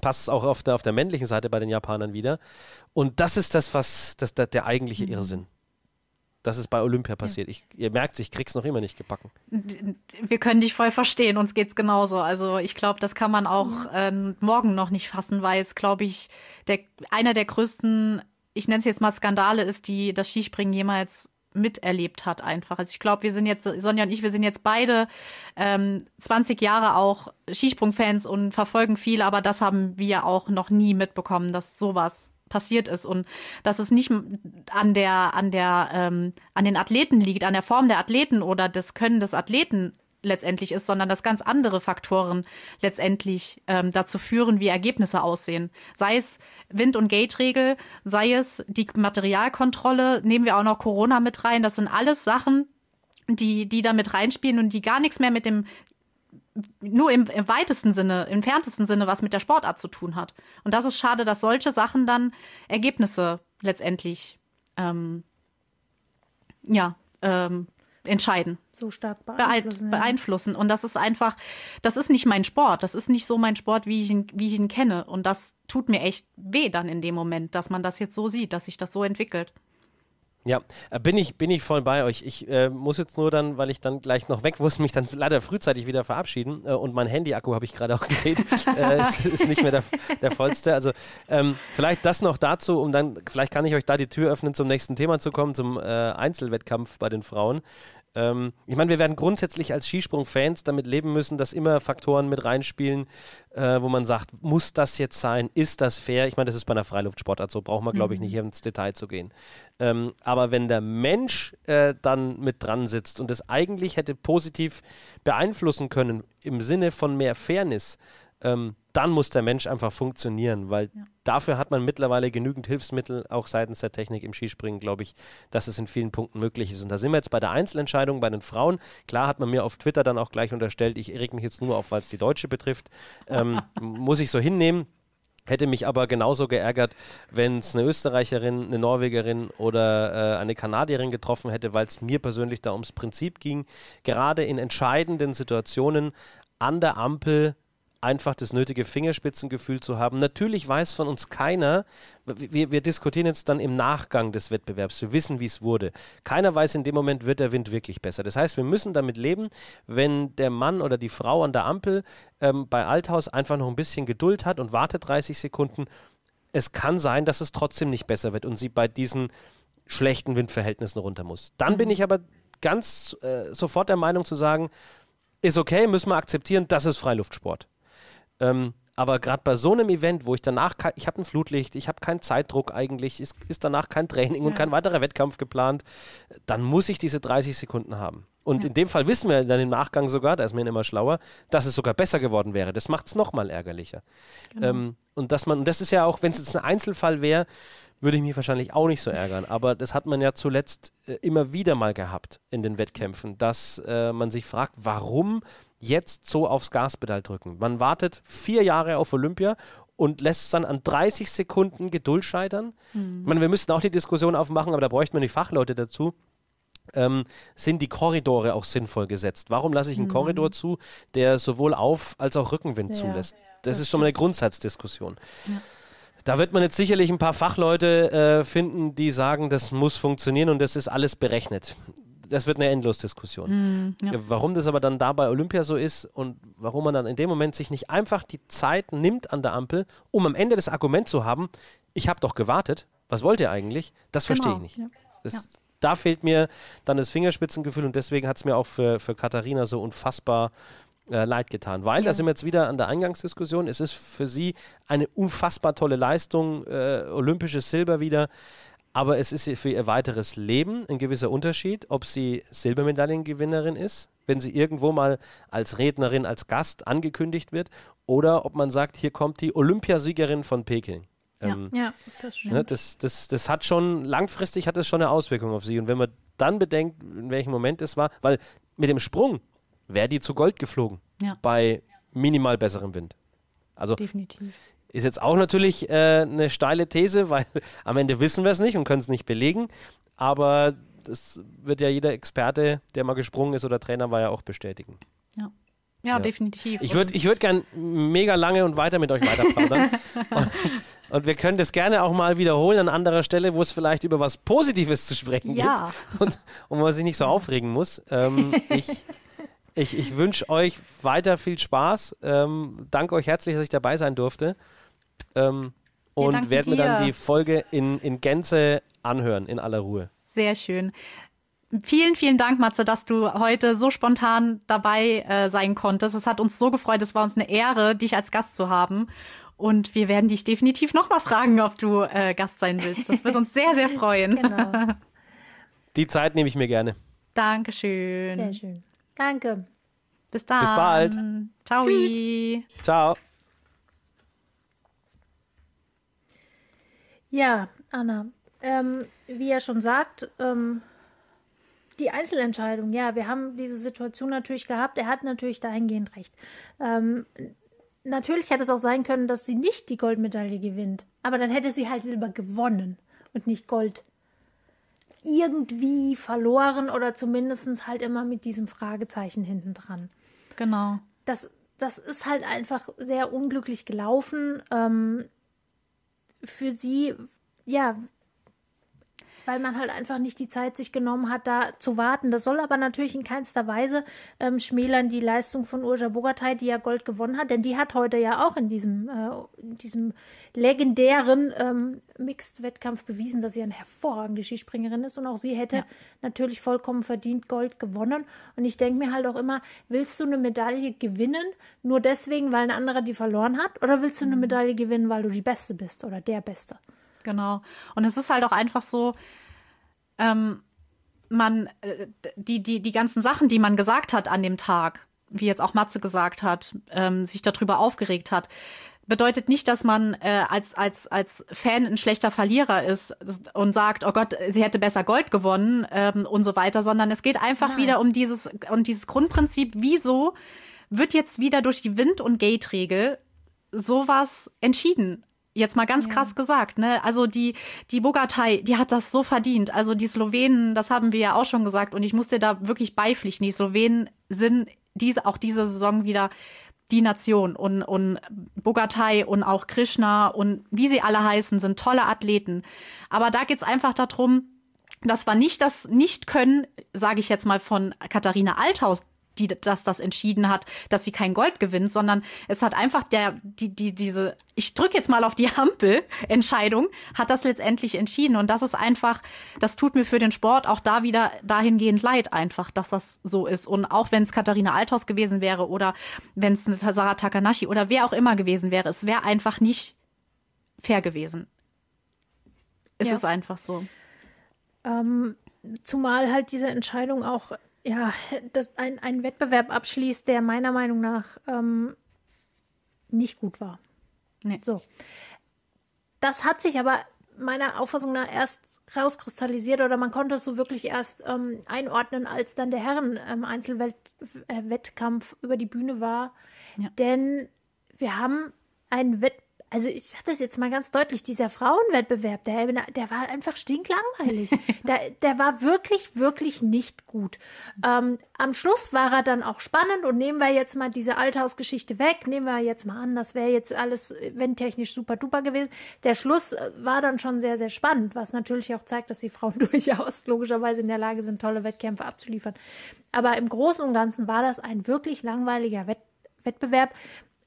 passt es auch auf der, auf der männlichen Seite bei den Japanern wieder. Und das ist das, was das, der, der eigentliche mhm. Irrsinn dass es bei Olympia passiert. Ich, ihr merkt, ich krieg's noch immer nicht gebacken. Wir können dich voll verstehen, uns geht's genauso. Also ich glaube, das kann man auch äh, morgen noch nicht fassen, weil es, glaube ich, der, einer der größten, ich nenne es jetzt mal Skandale ist, die das Skispringen jemals miterlebt hat einfach. Also ich glaube, wir sind jetzt, Sonja und ich, wir sind jetzt beide ähm, 20 Jahre auch Skisprung-Fans und verfolgen viel, aber das haben wir auch noch nie mitbekommen, dass sowas passiert ist und dass es nicht an der an der ähm, an den Athleten liegt, an der Form der Athleten oder des Können des Athleten letztendlich ist, sondern dass ganz andere Faktoren letztendlich ähm, dazu führen, wie Ergebnisse aussehen. Sei es Wind- und Gate-Regel, sei es die Materialkontrolle, nehmen wir auch noch Corona mit rein. Das sind alles Sachen, die, die da mit reinspielen und die gar nichts mehr mit dem nur im, im weitesten Sinne, im entferntesten Sinne was mit der Sportart zu tun hat. Und das ist schade, dass solche Sachen dann Ergebnisse letztendlich ähm, ja, ähm, entscheiden. So stark beeinflussen. beeinflussen. Und das ist einfach, das ist nicht mein Sport. Das ist nicht so mein Sport, wie ich ihn, wie ich ihn kenne. Und das tut mir echt weh dann in dem Moment, dass man das jetzt so sieht, dass sich das so entwickelt. Ja, äh, bin ich, bin ich voll bei euch. Ich äh, muss jetzt nur dann, weil ich dann gleich noch weg muss, mich dann leider frühzeitig wieder verabschieden. Äh, und mein Handy-Akku habe ich gerade auch gesehen. äh, ist, ist nicht mehr der, der vollste. Also ähm, vielleicht das noch dazu, um dann, vielleicht kann ich euch da die Tür öffnen, zum nächsten Thema zu kommen, zum äh, Einzelwettkampf bei den Frauen. Ähm, ich meine, wir werden grundsätzlich als Skisprung-Fans damit leben müssen, dass immer Faktoren mit reinspielen, äh, wo man sagt, muss das jetzt sein? Ist das fair? Ich meine, das ist bei einer Freiluftsportart so, braucht man, glaube ich, nicht hier ins Detail zu gehen. Ähm, aber wenn der Mensch äh, dann mit dran sitzt und es eigentlich hätte positiv beeinflussen können im Sinne von mehr Fairness, ähm, dann muss der Mensch einfach funktionieren, weil ja. dafür hat man mittlerweile genügend Hilfsmittel, auch seitens der Technik im Skispringen, glaube ich, dass es in vielen Punkten möglich ist. Und da sind wir jetzt bei der Einzelentscheidung bei den Frauen. Klar hat man mir auf Twitter dann auch gleich unterstellt, ich reg mich jetzt nur auf, weil es die Deutsche betrifft. Ähm, muss ich so hinnehmen. Hätte mich aber genauso geärgert, wenn es eine Österreicherin, eine Norwegerin oder äh, eine Kanadierin getroffen hätte, weil es mir persönlich da ums Prinzip ging. Gerade in entscheidenden Situationen an der Ampel einfach das nötige Fingerspitzengefühl zu haben. Natürlich weiß von uns keiner, wir, wir, diskutieren jetzt dann im Nachgang des Wettbewerbs, wir wissen, wie es wurde. Keiner weiß in dem Moment, wird der Wind wirklich besser. Das heißt, wir müssen damit leben, wenn der Mann oder die Frau an der Ampel ähm, bei Althaus einfach noch ein bisschen Geduld hat und wartet 30 Sekunden. Es kann sein, dass es trotzdem nicht besser wird und sie bei diesen schlechten Windverhältnissen runter muss. Dann bin mhm. ich aber ganz äh, sofort der Meinung zu sagen, ist okay, müssen wir akzeptieren, das ist Freiluftsport. Ähm, aber gerade bei so einem Event, wo ich danach, ich habe ein Flutlicht, ich habe keinen Zeitdruck eigentlich, ist, ist danach kein Training ja. und kein weiterer Wettkampf geplant, dann muss ich diese 30 Sekunden haben. Und ja. in dem Fall wissen wir dann im Nachgang sogar, da ist mir immer schlauer, dass es sogar besser geworden wäre. Das macht es nochmal ärgerlicher. Genau. Ähm, und dass man, und das ist ja auch, wenn es jetzt ein Einzelfall wäre, würde ich mich wahrscheinlich auch nicht so ärgern. Aber das hat man ja zuletzt äh, immer wieder mal gehabt in den Wettkämpfen, dass äh, man sich fragt, warum jetzt so aufs Gaspedal drücken. Man wartet vier Jahre auf Olympia und lässt es dann an 30 Sekunden Geduld scheitern. Mhm. Ich meine, wir müssten auch die Diskussion aufmachen, aber da bräuchten wir die Fachleute dazu. Ähm, sind die Korridore auch sinnvoll gesetzt? Warum lasse ich einen mhm. Korridor zu, der sowohl Auf- als auch Rückenwind ja, zulässt? Das, das ist schon mal eine Grundsatzdiskussion. Ja. Da wird man jetzt sicherlich ein paar Fachleute äh, finden, die sagen, das muss funktionieren und das ist alles berechnet das wird eine Endlosdiskussion. Mm, ja. Warum das aber dann da bei Olympia so ist und warum man dann in dem Moment sich nicht einfach die Zeit nimmt an der Ampel, um am Ende das Argument zu haben, ich habe doch gewartet, was wollt ihr eigentlich? Das genau. verstehe ich nicht. Ja. Das, ja. Da fehlt mir dann das Fingerspitzengefühl und deswegen hat es mir auch für, für Katharina so unfassbar äh, leid getan. Weil, da sind wir jetzt wieder an der Eingangsdiskussion, es ist für sie eine unfassbar tolle Leistung, äh, olympisches Silber wieder. Aber es ist für ihr weiteres Leben ein gewisser Unterschied, ob sie Silbermedaillengewinnerin ist, wenn sie irgendwo mal als Rednerin, als Gast angekündigt wird, oder ob man sagt, hier kommt die Olympiasiegerin von Peking. Ja, ähm, ja das stimmt. Ne, das, das, das hat schon, langfristig hat es schon eine Auswirkung auf sie. Und wenn man dann bedenkt, in welchem Moment es war, weil mit dem Sprung wäre die zu Gold geflogen. Ja. Bei minimal besserem Wind. Also Definitiv. Ist jetzt auch natürlich äh, eine steile These, weil am Ende wissen wir es nicht und können es nicht belegen. Aber das wird ja jeder Experte, der mal gesprungen ist oder Trainer war, ja auch bestätigen. Ja. Ja, ja. definitiv. Ich würde ich würd gern mega lange und weiter mit euch weiterplaudern. und, und, wir können das gerne auch mal wiederholen an anderer Stelle, wo es vielleicht über was Positives zu sprechen ja. gibt und, und man sich nicht so aufregen muss. Ähm, ich ich, ich wünsche euch weiter viel Spaß. Ähm, danke euch herzlich, dass ich dabei sein durfte. Ähm, und werde mir dann die Folge in, in Gänze anhören, in aller Ruhe. Sehr schön. Vielen, vielen Dank, Matze, dass du heute so spontan dabei äh, sein konntest. Es hat uns so gefreut. Es war uns eine Ehre, dich als Gast zu haben. Und wir werden dich definitiv nochmal fragen, ob du äh, Gast sein willst. Das wird uns sehr, sehr freuen. genau. Die Zeit nehme ich mir gerne. Dankeschön. Sehr schön. Danke. Bis dann. Bis bald. Ciao. Tschüss. Ciao. Ja, Anna, ähm, wie er schon sagt, ähm, die Einzelentscheidung, ja, wir haben diese Situation natürlich gehabt. Er hat natürlich dahingehend recht. Ähm, natürlich hätte es auch sein können, dass sie nicht die Goldmedaille gewinnt. Aber dann hätte sie halt Silber gewonnen und nicht Gold irgendwie verloren oder zumindest halt immer mit diesem Fragezeichen hinten dran. Genau. Das, das ist halt einfach sehr unglücklich gelaufen. Ähm, für sie, ja, weil man halt einfach nicht die Zeit sich genommen hat, da zu warten. Das soll aber natürlich in keinster Weise ähm, schmälern die Leistung von Urja Bogatay, die ja Gold gewonnen hat, denn die hat heute ja auch in diesem, äh, in diesem legendären ähm, Mixed-Wettkampf bewiesen, dass sie eine hervorragende Skispringerin ist und auch sie hätte ja. natürlich vollkommen verdient Gold gewonnen. Und ich denke mir halt auch immer, willst du eine Medaille gewinnen, nur deswegen, weil ein anderer die verloren hat, oder willst du eine mhm. Medaille gewinnen, weil du die Beste bist oder der Beste? Genau. Und es ist halt auch einfach so, ähm, man, äh, die, die, die ganzen Sachen, die man gesagt hat an dem Tag, wie jetzt auch Matze gesagt hat, ähm, sich darüber aufgeregt hat, bedeutet nicht, dass man äh, als, als, als Fan ein schlechter Verlierer ist und sagt, oh Gott, sie hätte besser Gold gewonnen ähm, und so weiter, sondern es geht einfach Nein. wieder um dieses, um dieses Grundprinzip, wieso wird jetzt wieder durch die Wind- und Gate-Regel sowas entschieden? Jetzt mal ganz ja. krass gesagt, ne? Also die, die Bogatei, die hat das so verdient. Also die Slowenen, das haben wir ja auch schon gesagt und ich muss dir da wirklich beipflichten. Die Slowenen sind diese, auch diese Saison wieder die Nation und, und Bogatei und auch Krishna und wie sie alle heißen, sind tolle Athleten. Aber da geht's einfach darum, das war nicht das Nicht-Können, sage ich jetzt mal, von Katharina Althaus, die dass das entschieden hat, dass sie kein Gold gewinnt, sondern es hat einfach der die die diese ich drücke jetzt mal auf die Ampel Entscheidung hat das letztendlich entschieden und das ist einfach das tut mir für den Sport auch da wieder dahingehend leid einfach, dass das so ist und auch wenn es Katharina Althaus gewesen wäre oder wenn es eine Sarah Takanashi oder wer auch immer gewesen wäre, es wäre einfach nicht fair gewesen. Es ja. ist einfach so. Ähm, zumal halt diese Entscheidung auch ja, das, ein, ein Wettbewerb abschließt, der meiner Meinung nach ähm, nicht gut war. Nee. So. Das hat sich aber meiner Auffassung nach erst rauskristallisiert oder man konnte es so wirklich erst ähm, einordnen, als dann der Herren-Einzelwettkampf ähm, über die Bühne war. Ja. Denn wir haben einen Wettbewerb also ich sage das jetzt mal ganz deutlich, dieser Frauenwettbewerb, der, der war einfach stinklangweilig. der, der war wirklich, wirklich nicht gut. Ähm, am Schluss war er dann auch spannend und nehmen wir jetzt mal diese Althausgeschichte weg, nehmen wir jetzt mal an, das wäre jetzt alles, wenn technisch super duper gewesen. Der Schluss äh, war dann schon sehr, sehr spannend, was natürlich auch zeigt, dass die Frauen durchaus logischerweise in der Lage sind, tolle Wettkämpfe abzuliefern. Aber im Großen und Ganzen war das ein wirklich langweiliger Wett Wettbewerb,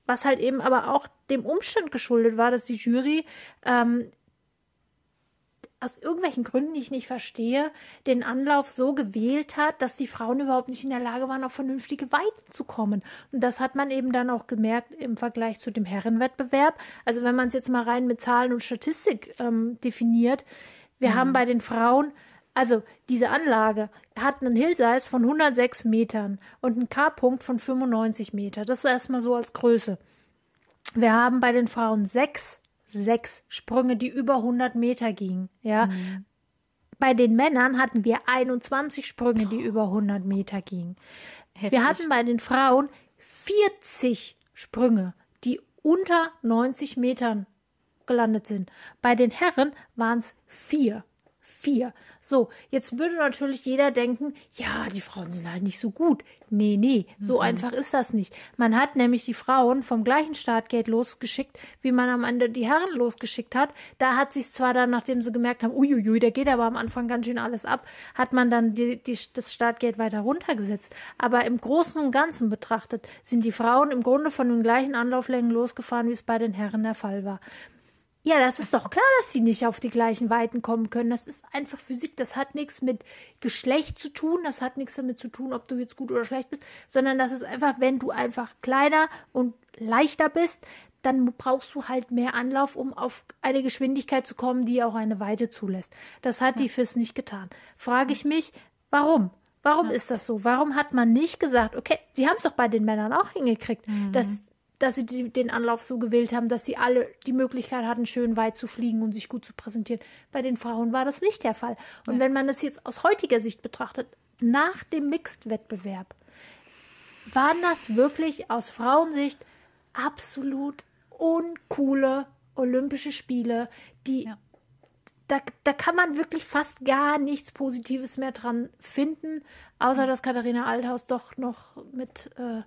was halt eben aber auch dem Umstand geschuldet war, dass die Jury ähm, aus irgendwelchen Gründen, die ich nicht verstehe, den Anlauf so gewählt hat, dass die Frauen überhaupt nicht in der Lage waren, auf vernünftige Weiten zu kommen. Und das hat man eben dann auch gemerkt im Vergleich zu dem Herrenwettbewerb. Also wenn man es jetzt mal rein mit Zahlen und Statistik ähm, definiert, wir mhm. haben bei den Frauen also diese Anlage hat einen Hillsize von 106 Metern und einen K-Punkt von 95 Meter. Das ist erstmal so als Größe. Wir haben bei den Frauen sechs, sechs Sprünge, die über 100 Meter gingen. Ja. Mhm. Bei den Männern hatten wir 21 Sprünge, die oh. über 100 Meter gingen. Heftig. Wir hatten bei den Frauen 40 Sprünge, die unter 90 Metern gelandet sind. Bei den Herren waren es vier. Vier. So, jetzt würde natürlich jeder denken, ja, die Frauen sind halt nicht so gut. Nee, nee, so mhm. einfach ist das nicht. Man hat nämlich die Frauen vom gleichen Startgate losgeschickt, wie man am Ende die Herren losgeschickt hat. Da hat sich zwar dann, nachdem sie gemerkt haben, uiuiui, da geht aber am Anfang ganz schön alles ab, hat man dann die, die, das Startgate weiter runtergesetzt. Aber im Großen und Ganzen betrachtet sind die Frauen im Grunde von den gleichen Anlauflängen losgefahren, wie es bei den Herren der Fall war. Ja, das ist doch klar, dass sie nicht auf die gleichen Weiten kommen können. Das ist einfach Physik. Das hat nichts mit Geschlecht zu tun. Das hat nichts damit zu tun, ob du jetzt gut oder schlecht bist, sondern das ist einfach, wenn du einfach kleiner und leichter bist, dann brauchst du halt mehr Anlauf, um auf eine Geschwindigkeit zu kommen, die auch eine Weite zulässt. Das hat ja. die FIS nicht getan. Frage ich mich, warum? Warum ja. ist das so? Warum hat man nicht gesagt, okay, sie haben es doch bei den Männern auch hingekriegt, mhm. dass dass sie die, den Anlauf so gewählt haben, dass sie alle die Möglichkeit hatten, schön weit zu fliegen und sich gut zu präsentieren. Bei den Frauen war das nicht der Fall. Und ja. wenn man das jetzt aus heutiger Sicht betrachtet, nach dem Mixed-Wettbewerb, waren das wirklich aus Frauensicht absolut uncoole Olympische Spiele, die ja. da, da kann man wirklich fast gar nichts Positives mehr dran finden, außer dass Katharina Althaus doch noch mit äh,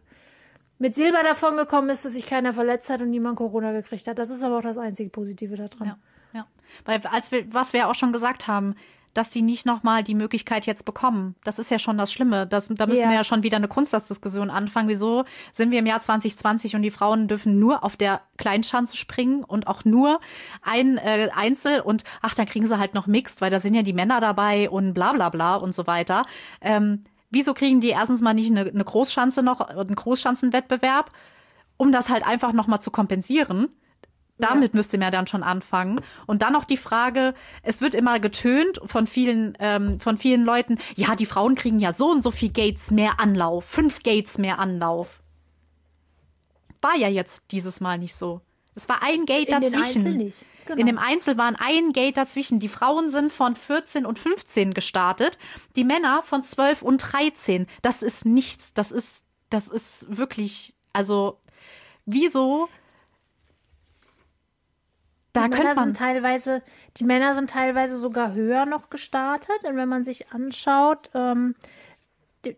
mit Silber davon gekommen ist, dass sich keiner verletzt hat und niemand Corona gekriegt hat. Das ist aber auch das einzige Positive daran. Ja, ja. Weil als wir, was wir auch schon gesagt haben, dass die nicht nochmal die Möglichkeit jetzt bekommen. Das ist ja schon das Schlimme. Das, da müssen ja. wir ja schon wieder eine Grundsatzdiskussion anfangen. Wieso sind wir im Jahr 2020 und die Frauen dürfen nur auf der Kleinschanze springen und auch nur ein äh, Einzel und ach, dann kriegen sie halt noch Mixed, weil da sind ja die Männer dabei und bla bla bla und so weiter. Ähm, wieso kriegen die erstens mal nicht eine, eine Großschanze noch, einen Großschanzenwettbewerb, um das halt einfach nochmal zu kompensieren? Damit ja. müsste man dann schon anfangen. Und dann noch die Frage, es wird immer getönt von vielen, ähm, von vielen Leuten, ja, die Frauen kriegen ja so und so viel Gates mehr Anlauf, fünf Gates mehr Anlauf. War ja jetzt dieses Mal nicht so. Es war ein Gate In dazwischen. Genau. In dem Einzel waren ein Gate dazwischen. Die Frauen sind von 14 und 15 gestartet, die Männer von 12 und 13. Das ist nichts. Das ist, das ist wirklich, also, wieso da die Männer sind teilweise, die Männer sind teilweise sogar höher noch gestartet. Und wenn man sich anschaut, ähm,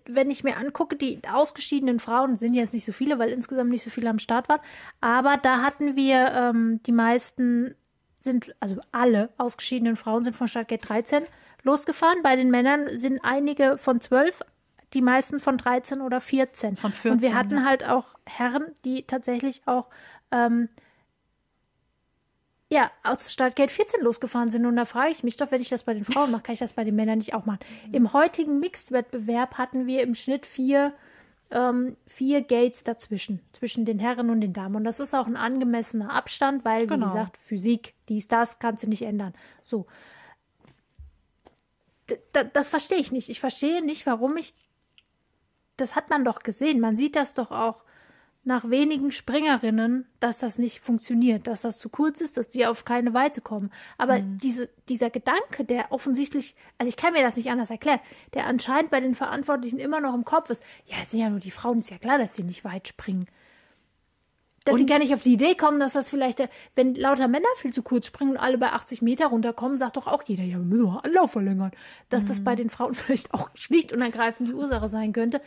wenn ich mir angucke, die ausgeschiedenen Frauen sind jetzt nicht so viele, weil insgesamt nicht so viele am Start waren. Aber da hatten wir ähm, die meisten sind, also alle ausgeschiedenen Frauen sind von Startgate 13 losgefahren. Bei den Männern sind einige von 12, die meisten von 13 oder 14. Von 14. Und wir hatten ja. halt auch Herren, die tatsächlich auch ähm, ja, aus Startgate 14 losgefahren sind. Und da frage ich mich doch, wenn ich das bei den Frauen mache, kann ich das bei den Männern nicht auch machen. Mhm. Im heutigen Mixed-Wettbewerb hatten wir im Schnitt vier, ähm, vier Gates dazwischen, zwischen den Herren und den Damen. Und das ist auch ein angemessener Abstand, weil, genau. wie gesagt, Physik, dies, das, kannst du nicht ändern. So. D das verstehe ich nicht. Ich verstehe nicht, warum ich. Das hat man doch gesehen. Man sieht das doch auch nach wenigen Springerinnen, dass das nicht funktioniert, dass das zu kurz ist, dass die auf keine Weite kommen. Aber mhm. diese, dieser Gedanke, der offensichtlich, also ich kann mir das nicht anders erklären, der anscheinend bei den Verantwortlichen immer noch im Kopf ist, ja, es sind ja nur die Frauen, ist ja klar, dass sie nicht weit springen. Dass und sie gar nicht auf die Idee kommen, dass das vielleicht, wenn lauter Männer viel zu kurz springen und alle bei 80 Meter runterkommen, sagt doch auch jeder, ja, wir müssen Anlauf verlängern. Dass mhm. das bei den Frauen vielleicht auch schlicht und ergreifend die Ursache sein könnte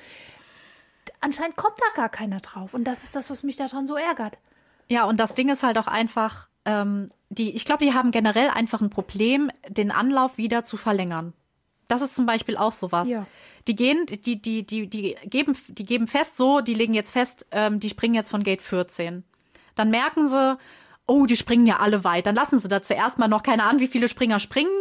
anscheinend kommt da gar keiner drauf. Und das ist das, was mich daran so ärgert. Ja, und das Ding ist halt auch einfach, ähm, die, ich glaube, die haben generell einfach ein Problem, den Anlauf wieder zu verlängern. Das ist zum Beispiel auch sowas. Ja. Die gehen, die, die, die, die geben, die geben fest, so, die legen jetzt fest, ähm, die springen jetzt von Gate 14. Dann merken sie, oh, die springen ja alle weit. Dann lassen sie da zuerst mal noch keine Ahnung, wie viele Springer springen,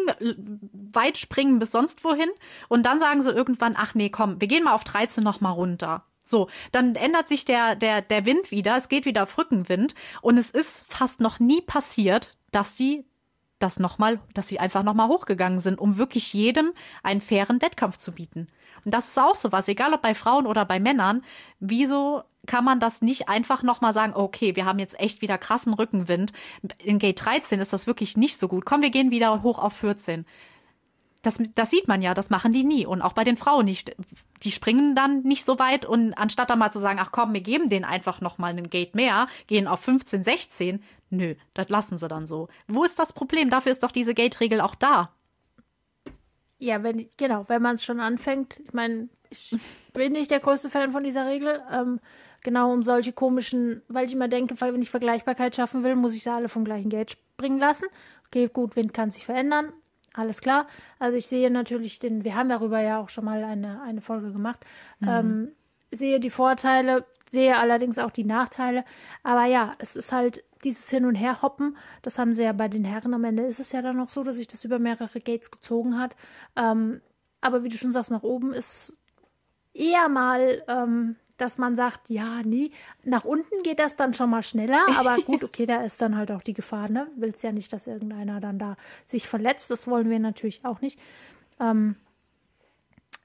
weit springen bis sonst wohin. Und dann sagen sie irgendwann, ach nee, komm, wir gehen mal auf 13 noch mal runter. So, dann ändert sich der, der, der Wind wieder, es geht wieder auf Rückenwind und es ist fast noch nie passiert, dass sie das nochmal, dass sie einfach nochmal hochgegangen sind, um wirklich jedem einen fairen Wettkampf zu bieten. Und das ist auch so was, egal ob bei Frauen oder bei Männern, wieso kann man das nicht einfach nochmal sagen, okay, wir haben jetzt echt wieder krassen Rückenwind. In Gate 13 ist das wirklich nicht so gut. Komm, wir gehen wieder hoch auf 14 das, das sieht man ja, das machen die nie. Und auch bei den Frauen nicht. Die springen dann nicht so weit und anstatt dann mal zu sagen, ach komm, wir geben denen einfach noch mal einen Gate mehr, gehen auf 15, 16, nö, das lassen sie dann so. Wo ist das Problem? Dafür ist doch diese Gate-Regel auch da. Ja, wenn, genau, wenn man es schon anfängt, ich meine, ich bin nicht der größte Fan von dieser Regel. Ähm, genau um solche komischen, weil ich immer denke, wenn ich Vergleichbarkeit schaffen will, muss ich sie alle vom gleichen Gate springen lassen. Okay, gut, Wind kann sich verändern, alles klar. Also ich sehe natürlich den, wir haben darüber ja auch schon mal eine, eine Folge gemacht, mhm. ähm, sehe die Vorteile, sehe allerdings auch die Nachteile. Aber ja, es ist halt dieses Hin- und Her-Hoppen, das haben sie ja bei den Herren. Am Ende ist es ja dann noch so, dass sich das über mehrere Gates gezogen hat. Ähm, aber wie du schon sagst, nach oben ist eher mal ähm, dass man sagt, ja, nee, nach unten geht das dann schon mal schneller, aber gut, okay, da ist dann halt auch die Gefahr, ne? Willst ja nicht, dass irgendeiner dann da sich verletzt, das wollen wir natürlich auch nicht. Ähm,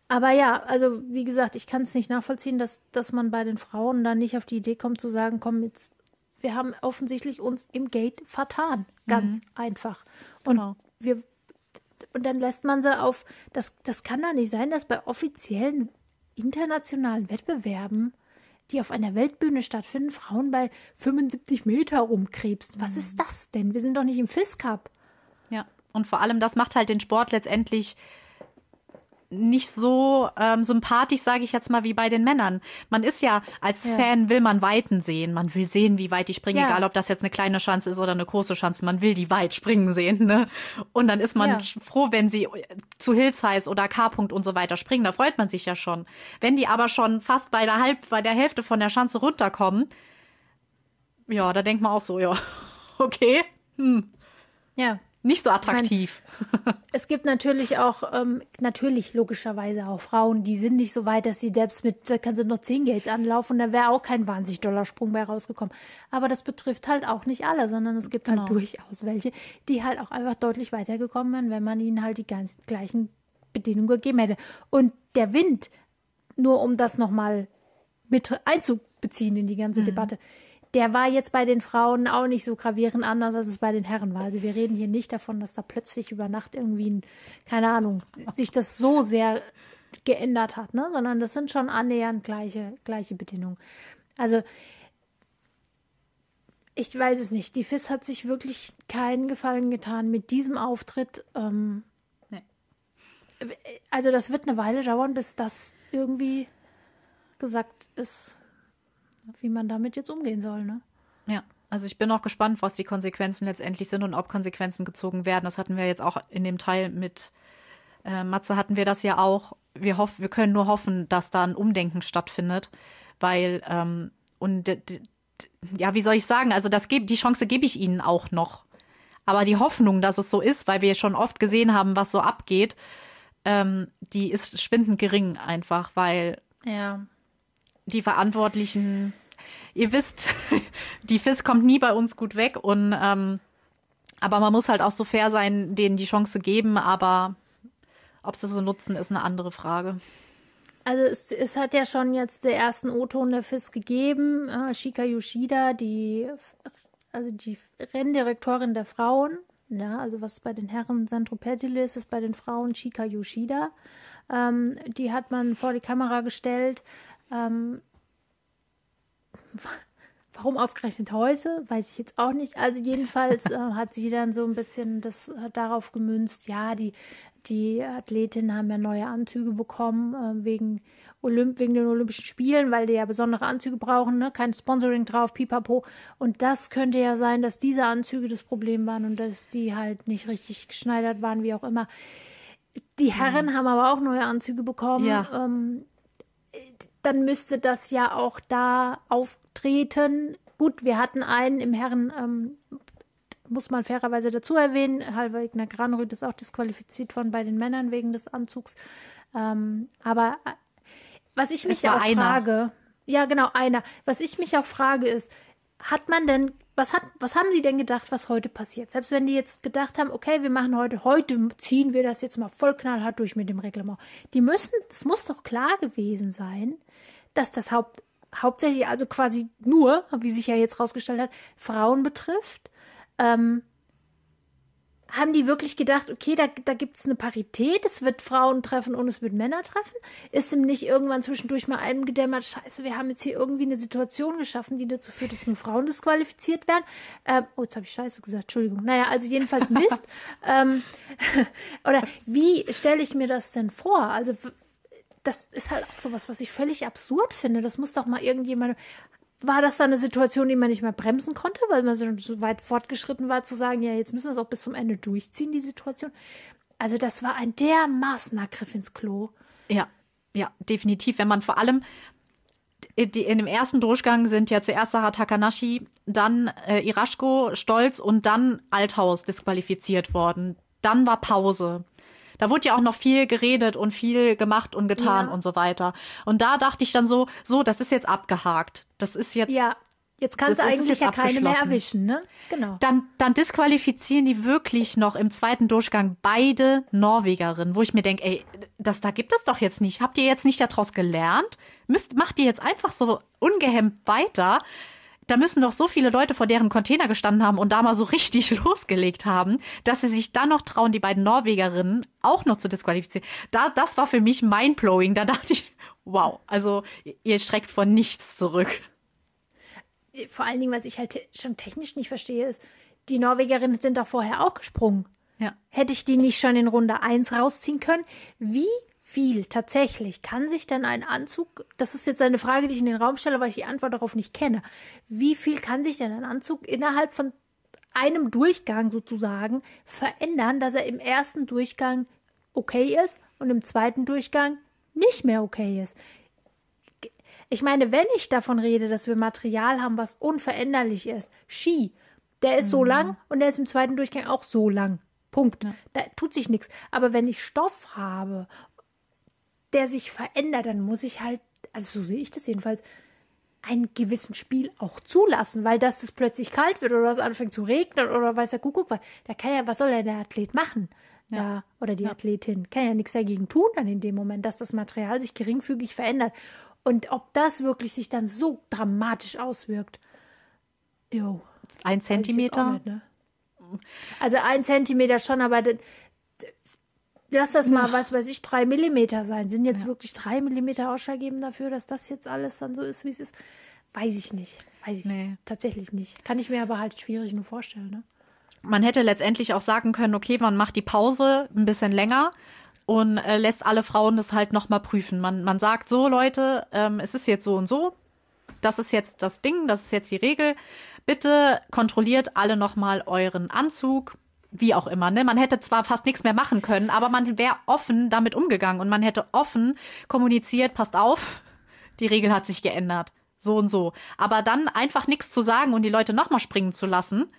aber ja, also wie gesagt, ich kann es nicht nachvollziehen, dass, dass man bei den Frauen dann nicht auf die Idee kommt zu sagen, komm, jetzt, wir haben offensichtlich uns im Gate vertan. Ganz mhm. einfach. Und genau. wir und dann lässt man sie auf, das, das kann doch nicht sein, dass bei offiziellen internationalen Wettbewerben, die auf einer Weltbühne stattfinden, Frauen bei 75 Meter rumkrebsen. Was mhm. ist das denn? Wir sind doch nicht im FIS Cup. Ja, und vor allem, das macht halt den Sport letztendlich nicht so ähm, sympathisch, sage ich jetzt mal, wie bei den Männern. Man ist ja als ja. Fan will man Weiten sehen. Man will sehen, wie weit die springen, ja. egal ob das jetzt eine kleine Chance ist oder eine große Chance. Man will die weit springen sehen. Ne? Und dann ist man ja. froh, wenn sie zu Hillsize oder K-Punkt und so weiter springen. Da freut man sich ja schon. Wenn die aber schon fast bei der Halb, bei der Hälfte von der Chance runterkommen, ja, da denkt man auch so, ja, okay, hm. Ja, nicht so attraktiv. Meine, es gibt natürlich auch, ähm, natürlich logischerweise auch Frauen, die sind nicht so weit, dass sie selbst mit, da kann sie noch 10 Gates anlaufen, da wäre auch kein wahnsinnig doller Sprung bei rausgekommen. Aber das betrifft halt auch nicht alle, sondern es gibt halt genau. durchaus welche, die halt auch einfach deutlich weitergekommen wären, wenn man ihnen halt die ganz gleichen Bedingungen gegeben hätte. Und der Wind, nur um das nochmal mit einzubeziehen in die ganze mhm. Debatte, der war jetzt bei den Frauen auch nicht so gravierend anders, als es bei den Herren war. Also wir reden hier nicht davon, dass da plötzlich über Nacht irgendwie, keine Ahnung, sich das so sehr geändert hat, ne? sondern das sind schon annähernd gleiche, gleiche Bedingungen. Also ich weiß es nicht. Die FIS hat sich wirklich keinen Gefallen getan mit diesem Auftritt. Ähm, nee. Also das wird eine Weile dauern, bis das irgendwie gesagt ist, wie man damit jetzt umgehen soll. Ne? Ja. Also ich bin auch gespannt, was die Konsequenzen letztendlich sind und ob Konsequenzen gezogen werden. Das hatten wir jetzt auch in dem Teil mit äh, Matze hatten wir das ja auch. Wir hoffen, wir können nur hoffen, dass da ein Umdenken stattfindet, weil ähm, und ja, wie soll ich sagen? Also das geb, die Chance gebe ich ihnen auch noch. Aber die Hoffnung, dass es so ist, weil wir schon oft gesehen haben, was so abgeht, ähm, die ist schwindend gering einfach, weil ja die Verantwortlichen, ihr wisst, die FIS kommt nie bei uns gut weg und ähm, aber man muss halt auch so fair sein, denen die Chance zu geben, aber ob sie so nutzen, ist eine andere Frage. Also es, es hat ja schon jetzt der ersten O-Ton der FIS gegeben. Äh, Shika Yoshida, die also die Renndirektorin der Frauen, ja, also was bei den Herren Sandro Pertile ist, ist bei den Frauen Shika Yoshida. Ähm, die hat man vor die Kamera gestellt ähm, warum ausgerechnet heute, weiß ich jetzt auch nicht. Also jedenfalls äh, hat sie dann so ein bisschen das äh, darauf gemünzt, ja, die, die Athletinnen haben ja neue Anzüge bekommen äh, wegen, Olymp wegen den Olympischen Spielen, weil die ja besondere Anzüge brauchen, ne? kein Sponsoring drauf, pipapo. Und das könnte ja sein, dass diese Anzüge das Problem waren und dass die halt nicht richtig geschneidert waren, wie auch immer. Die Herren mhm. haben aber auch neue Anzüge bekommen. Ja. Ähm, dann müsste das ja auch da auftreten. Gut, wir hatten einen im Herren, ähm, muss man fairerweise dazu erwähnen, Halvegner Granrüth ist auch disqualifiziert worden bei den Männern wegen des Anzugs. Ähm, aber äh, was ich mich auch einer. frage, ja genau, einer, was ich mich auch frage ist, hat man denn, was hat, was haben die denn gedacht, was heute passiert? Selbst wenn die jetzt gedacht haben, okay, wir machen heute, heute ziehen wir das jetzt mal voll knallhart durch mit dem Reglement. Die müssen, es muss doch klar gewesen sein, dass das Haupt, hauptsächlich also quasi nur, wie sich ja jetzt rausgestellt hat, Frauen betrifft. Ähm, haben die wirklich gedacht, okay, da, da gibt es eine Parität, es wird Frauen treffen und es wird Männer treffen? Ist ihm nicht irgendwann zwischendurch mal einem gedämmert, scheiße, wir haben jetzt hier irgendwie eine Situation geschaffen, die dazu führt, dass nur Frauen disqualifiziert werden? Ähm, oh, jetzt habe ich scheiße gesagt, Entschuldigung. Naja, also jedenfalls Mist. ähm, oder wie stelle ich mir das denn vor? Also das ist halt auch sowas, was ich völlig absurd finde. Das muss doch mal irgendjemand. War das dann eine Situation, die man nicht mehr bremsen konnte, weil man so weit fortgeschritten war, zu sagen, ja, jetzt müssen wir es auch bis zum Ende durchziehen, die Situation? Also, das war ein dermaßener Griff ins Klo. Ja, ja, definitiv. Wenn man vor allem in dem ersten Durchgang sind ja zuerst Sarah Takanashi, dann äh, Iraschko, Stolz und dann Althaus disqualifiziert worden. Dann war Pause. Da wurde ja auch noch viel geredet und viel gemacht und getan ja. und so weiter. Und da dachte ich dann so, so, das ist jetzt abgehakt. Das ist jetzt. Ja. Jetzt kannst du eigentlich ja keine mehr erwischen, ne? Genau. Dann, dann disqualifizieren die wirklich noch im zweiten Durchgang beide Norwegerinnen, wo ich mir denke, ey, das da gibt es doch jetzt nicht. Habt ihr jetzt nicht daraus gelernt? Müsst, macht ihr jetzt einfach so ungehemmt weiter? Da müssen doch so viele Leute vor deren Container gestanden haben und da mal so richtig losgelegt haben, dass sie sich dann noch trauen, die beiden Norwegerinnen auch noch zu disqualifizieren. Da, das war für mich mindblowing. Da dachte ich, wow, also ihr streckt vor nichts zurück. Vor allen Dingen, was ich halt schon technisch nicht verstehe, ist, die Norwegerinnen sind doch vorher auch gesprungen. Ja. Hätte ich die nicht schon in Runde 1 rausziehen können? Wie viel tatsächlich kann sich denn ein Anzug, das ist jetzt eine Frage, die ich in den Raum stelle, weil ich die Antwort darauf nicht kenne, wie viel kann sich denn ein Anzug innerhalb von einem Durchgang sozusagen verändern, dass er im ersten Durchgang okay ist und im zweiten Durchgang nicht mehr okay ist? Ich meine, wenn ich davon rede, dass wir Material haben, was unveränderlich ist, Ski, der ist mhm. so lang und der ist im zweiten Durchgang auch so lang. Punkt. Ja. Da tut sich nichts. Aber wenn ich Stoff habe, der sich verändert, dann muss ich halt, also so sehe ich das jedenfalls, einen gewissen Spiel auch zulassen, weil dass das plötzlich kalt wird oder es anfängt zu regnen oder weiß der Kuckuck was, da kann ja, was soll denn der Athlet machen? Ja. ja oder die ja. Athletin kann ja nichts dagegen tun dann in dem Moment, dass das Material sich geringfügig verändert. Und ob das wirklich sich dann so dramatisch auswirkt, jo. Ein Zentimeter? Nicht, ne? Also ein Zentimeter schon, aber lass das mal, was weiß ich, drei Millimeter sein. Sind jetzt ja. wirklich drei Millimeter ausschlaggebend dafür, dass das jetzt alles dann so ist, wie es ist? Weiß ich nicht. Weiß ich nee. tatsächlich nicht. Kann ich mir aber halt schwierig nur vorstellen. Ne? Man hätte letztendlich auch sagen können, okay, man macht die Pause ein bisschen länger und äh, lässt alle Frauen das halt nochmal prüfen. Man, man sagt so, Leute, ähm, es ist jetzt so und so. Das ist jetzt das Ding, das ist jetzt die Regel. Bitte kontrolliert alle nochmal euren Anzug, wie auch immer. Ne? Man hätte zwar fast nichts mehr machen können, aber man wäre offen damit umgegangen und man hätte offen kommuniziert, passt auf, die Regel hat sich geändert. So und so. Aber dann einfach nichts zu sagen und die Leute nochmal springen zu lassen.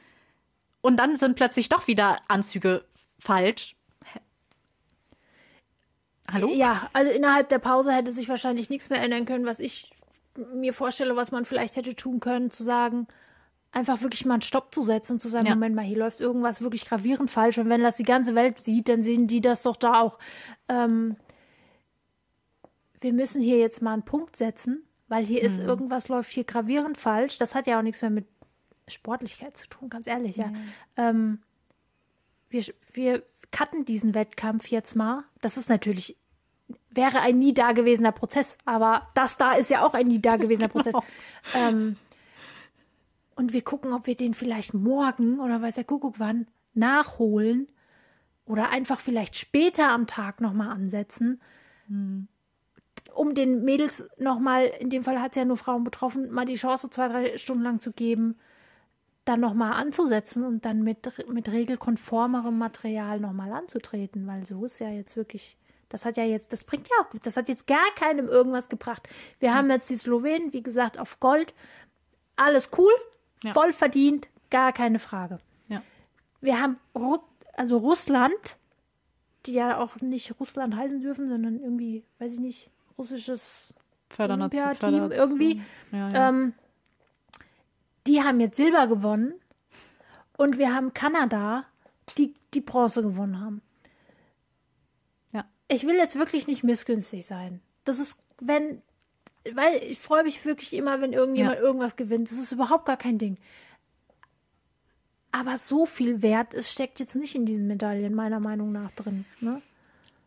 Und dann sind plötzlich doch wieder Anzüge falsch. Hallo? Ja, also innerhalb der Pause hätte sich wahrscheinlich nichts mehr ändern können, was ich mir vorstelle, was man vielleicht hätte tun können, zu sagen, einfach wirklich mal einen Stopp zu setzen und zu sagen, ja. Moment mal, hier läuft irgendwas wirklich gravierend falsch. Und wenn das die ganze Welt sieht, dann sehen die das doch da auch. Ähm, wir müssen hier jetzt mal einen Punkt setzen, weil hier mhm. ist irgendwas läuft hier gravierend falsch. Das hat ja auch nichts mehr mit Sportlichkeit zu tun, ganz ehrlich, ja. Mhm. Ähm, wir, wir cutten diesen Wettkampf jetzt mal. Das ist natürlich, wäre ein nie dagewesener Prozess, aber das da ist ja auch ein nie dagewesener Prozess. Genau. Ähm, und wir gucken, ob wir den vielleicht morgen oder weiß der Kuckuck wann nachholen oder einfach vielleicht später am Tag nochmal ansetzen, mhm. um den Mädels nochmal, in dem Fall hat es ja nur Frauen betroffen, mal die Chance zwei, drei Stunden lang zu geben, dann nochmal anzusetzen und dann mit, mit regelkonformerem Material nochmal anzutreten, weil so ist ja jetzt wirklich, das hat ja jetzt, das bringt ja auch, das hat jetzt gar keinem irgendwas gebracht. Wir haben jetzt die Slowenen, wie gesagt, auf Gold. Alles cool, ja. voll verdient, gar keine Frage. Ja. Wir haben Ru also Russland, die ja auch nicht Russland heißen dürfen, sondern irgendwie, weiß ich nicht, russisches Olympiateam irgendwie. Ja, ja. Ähm, die haben jetzt Silber gewonnen und wir haben Kanada, die die Bronze gewonnen haben. Ja. Ich will jetzt wirklich nicht missgünstig sein. Das ist, wenn, weil ich freue mich wirklich immer, wenn irgendjemand ja. irgendwas gewinnt. Das ist überhaupt gar kein Ding. Aber so viel Wert, es steckt jetzt nicht in diesen Medaillen, meiner Meinung nach, drin. Ne?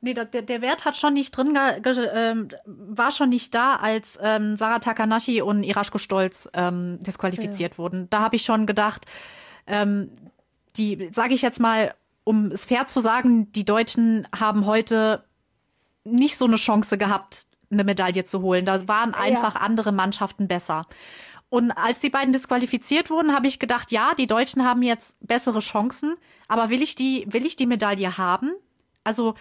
Nee, der, der Wert hat schon nicht drin, äh, war schon nicht da, als ähm, Sarah Takanashi und Iraschko Stolz ähm, disqualifiziert ja. wurden. Da habe ich schon gedacht, ähm, die, sage ich jetzt mal, um es fair zu sagen, die Deutschen haben heute nicht so eine Chance gehabt, eine Medaille zu holen. Da waren einfach ja. andere Mannschaften besser. Und als die beiden disqualifiziert wurden, habe ich gedacht, ja, die Deutschen haben jetzt bessere Chancen, aber will ich die, will ich die Medaille haben? Also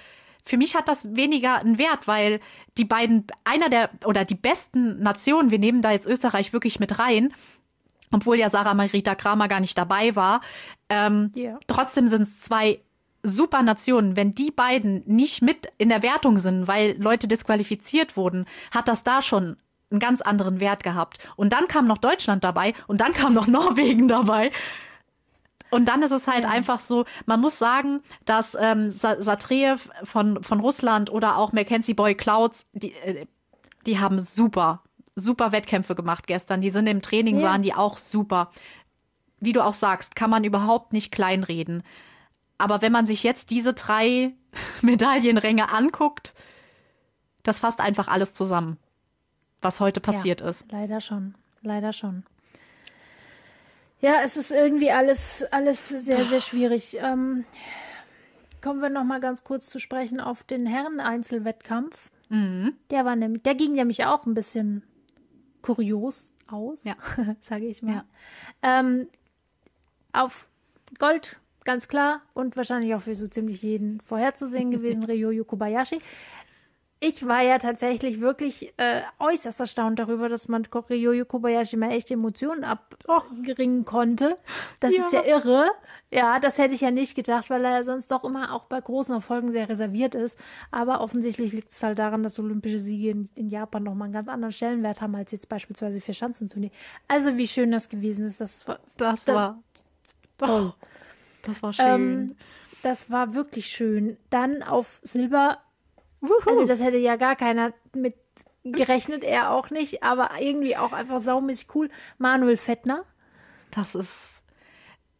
für mich hat das weniger einen Wert, weil die beiden, einer der oder die besten Nationen, wir nehmen da jetzt Österreich wirklich mit rein, obwohl ja Sarah Marita Kramer gar nicht dabei war, ähm, yeah. trotzdem sind es zwei super Nationen. Wenn die beiden nicht mit in der Wertung sind, weil Leute disqualifiziert wurden, hat das da schon einen ganz anderen Wert gehabt. Und dann kam noch Deutschland dabei und dann kam noch Norwegen dabei. Und dann ist es halt ja. einfach so, man muss sagen, dass ähm, Satreev von, von Russland oder auch Mackenzie Boy Clouds, die, äh, die haben super, super Wettkämpfe gemacht gestern. Die sind im Training, ja. waren die auch super. Wie du auch sagst, kann man überhaupt nicht kleinreden. Aber wenn man sich jetzt diese drei Medaillenränge anguckt, das fasst einfach alles zusammen, was heute passiert ja, ist. Leider schon, leider schon. Ja, es ist irgendwie alles, alles sehr, sehr schwierig. Ähm, kommen wir noch mal ganz kurz zu sprechen auf den Herren-Einzelwettkampf. Mhm. Der war nämlich, der ging nämlich auch ein bisschen kurios aus, ja. sage ich mal. Ja. Ähm, auf Gold, ganz klar, und wahrscheinlich auch für so ziemlich jeden vorherzusehen gewesen, Ryoyo Kobayashi ich war ja tatsächlich wirklich äh, äußerst erstaunt darüber, dass man Ryoyo Kobayashi mal echt Emotionen abringen konnte. Das ja. ist ja irre. Ja, das hätte ich ja nicht gedacht, weil er sonst doch immer auch bei großen Erfolgen sehr reserviert ist. Aber offensichtlich liegt es halt daran, dass olympische Siege in, in Japan nochmal einen ganz anderen Stellenwert haben als jetzt beispielsweise für Schanzenturnier. Also wie schön das gewesen ist. Das war, das da, war toll. Das war schön. Ähm, das war wirklich schön. Dann auf Silber Wuhu. Also das hätte ja gar keiner mit gerechnet, er auch nicht, aber irgendwie auch einfach saumäßig cool. Manuel Fettner. Das ist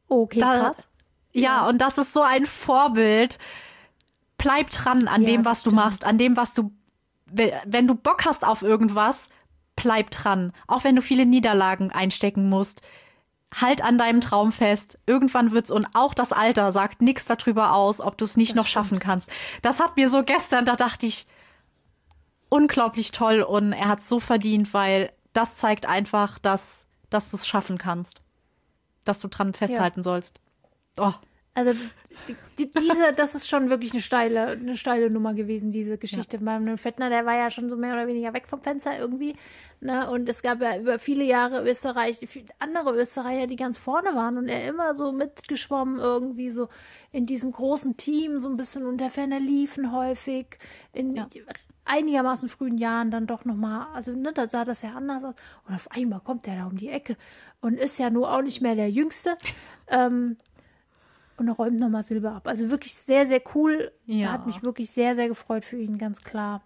okay, da, krass. Ja, ja, und das ist so ein Vorbild. Bleib dran an ja, dem, was du machst, an dem, was du, wenn du Bock hast auf irgendwas, bleib dran. Auch wenn du viele Niederlagen einstecken musst. Halt an deinem Traum fest. Irgendwann wird's und auch das Alter sagt nichts darüber aus, ob du es nicht das noch stimmt. schaffen kannst. Das hat mir so gestern, da dachte ich, unglaublich toll und er hat so verdient, weil das zeigt einfach, dass, dass du es schaffen kannst. Dass du dran festhalten ja. sollst. Oh. Also die, diese, das ist schon wirklich eine steile, eine steile Nummer gewesen, diese Geschichte. Ja. Manuel Fettner, der war ja schon so mehr oder weniger weg vom Fenster irgendwie. Ne? Und es gab ja über viele Jahre Österreich, andere Österreicher, die ganz vorne waren und er immer so mitgeschwommen, irgendwie so in diesem großen Team, so ein bisschen unter Ferner liefen häufig. In ja. einigermaßen frühen Jahren dann doch nochmal, also ne, da sah das ja anders aus. Und auf einmal kommt der da um die Ecke und ist ja nur auch nicht mehr der Jüngste. Ähm, und räumt nochmal Silber ab. Also wirklich sehr, sehr cool. Ja. Hat mich wirklich sehr, sehr gefreut für ihn, ganz klar.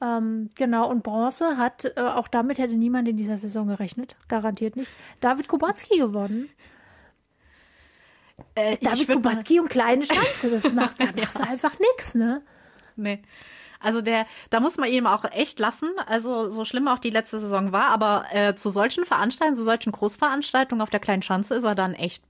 Ähm, genau, und Bronze hat, äh, auch damit hätte niemand in dieser Saison gerechnet. Garantiert nicht. David Kubacki gewonnen. Äh, David Kubacki und kleine Schanze, das macht, da machst du einfach nichts, ne? Nee. Also der, da muss man ihm auch echt lassen. Also so schlimm auch die letzte Saison war, aber äh, zu solchen Veranstaltungen, zu solchen Großveranstaltungen auf der kleinen Schanze ist er dann echt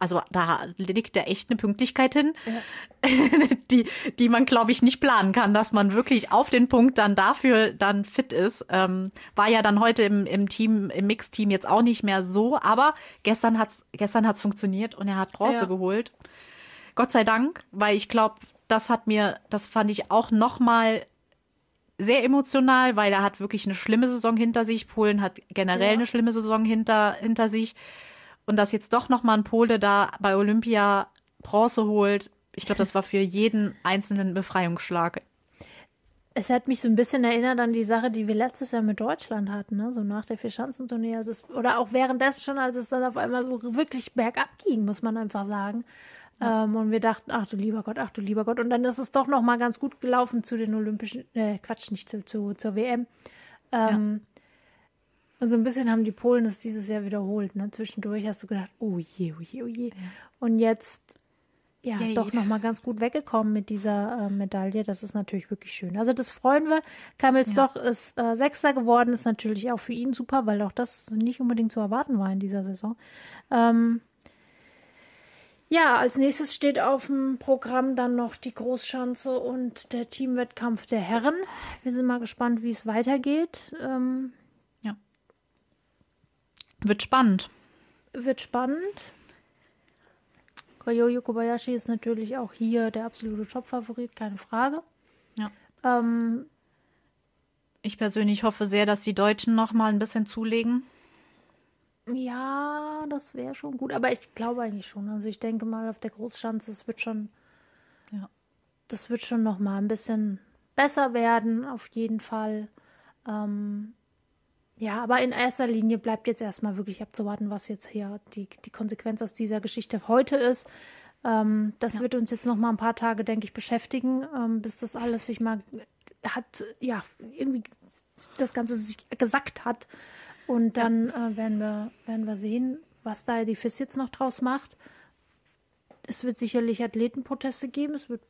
also da liegt da echt eine Pünktlichkeit hin, ja. die, die man, glaube ich, nicht planen kann, dass man wirklich auf den Punkt dann dafür dann fit ist. Ähm, war ja dann heute im, im Team, im Mixteam jetzt auch nicht mehr so, aber gestern hat's, gestern hat's funktioniert und er hat Bronze ja. geholt. Gott sei Dank, weil ich glaube, das hat mir, das fand ich auch noch mal sehr emotional, weil er hat wirklich eine schlimme Saison hinter sich. Polen hat generell ja. eine schlimme Saison hinter, hinter sich. Und dass jetzt doch nochmal ein Pole da bei Olympia Bronze holt, ich glaube, das war für jeden einzelnen Befreiungsschlag. Es hat mich so ein bisschen erinnert an die Sache, die wir letztes Jahr mit Deutschland hatten, ne? so nach der Vierschanzentournee, als es, oder auch währenddessen schon, als es dann auf einmal so wirklich bergab ging, muss man einfach sagen. Ja. Ähm, und wir dachten, ach du lieber Gott, ach du lieber Gott. Und dann ist es doch noch mal ganz gut gelaufen zu den Olympischen, äh, Quatsch, nicht zu, zu zur WM. Ähm, und so ein bisschen haben die Polen das dieses Jahr wiederholt. Ne? Zwischendurch hast du gedacht, oh je, oh je, oh je. Ja. Und jetzt ja, Yay. doch nochmal ganz gut weggekommen mit dieser äh, Medaille. Das ist natürlich wirklich schön. Also das freuen wir. Kamelsdorf ja. ist äh, Sechster geworden, ist natürlich auch für ihn super, weil auch das nicht unbedingt zu erwarten war in dieser Saison. Ähm, ja, als nächstes steht auf dem Programm dann noch die Großschanze und der Teamwettkampf der Herren. Wir sind mal gespannt, wie es weitergeht. Ähm, wird spannend. Wird spannend. Ryoyo Kobayashi ist natürlich auch hier der absolute Top-Favorit, keine Frage. Ja. Ähm, ich persönlich hoffe sehr, dass die Deutschen noch mal ein bisschen zulegen. Ja, das wäre schon gut, aber ich glaube eigentlich schon. Also ich denke mal auf der Großschanze, es wird schon, ja, das wird schon noch mal ein bisschen besser werden, auf jeden Fall. Ähm, ja, aber in erster Linie bleibt jetzt erstmal wirklich abzuwarten, was jetzt hier die, die Konsequenz aus dieser Geschichte heute ist. Ähm, das ja. wird uns jetzt noch mal ein paar Tage, denke ich, beschäftigen, ähm, bis das alles sich mal hat, ja, irgendwie das Ganze sich gesackt hat. Und dann ja. äh, werden, wir, werden wir sehen, was da die FIS jetzt noch draus macht. Es wird sicherlich Athletenproteste geben. Es wird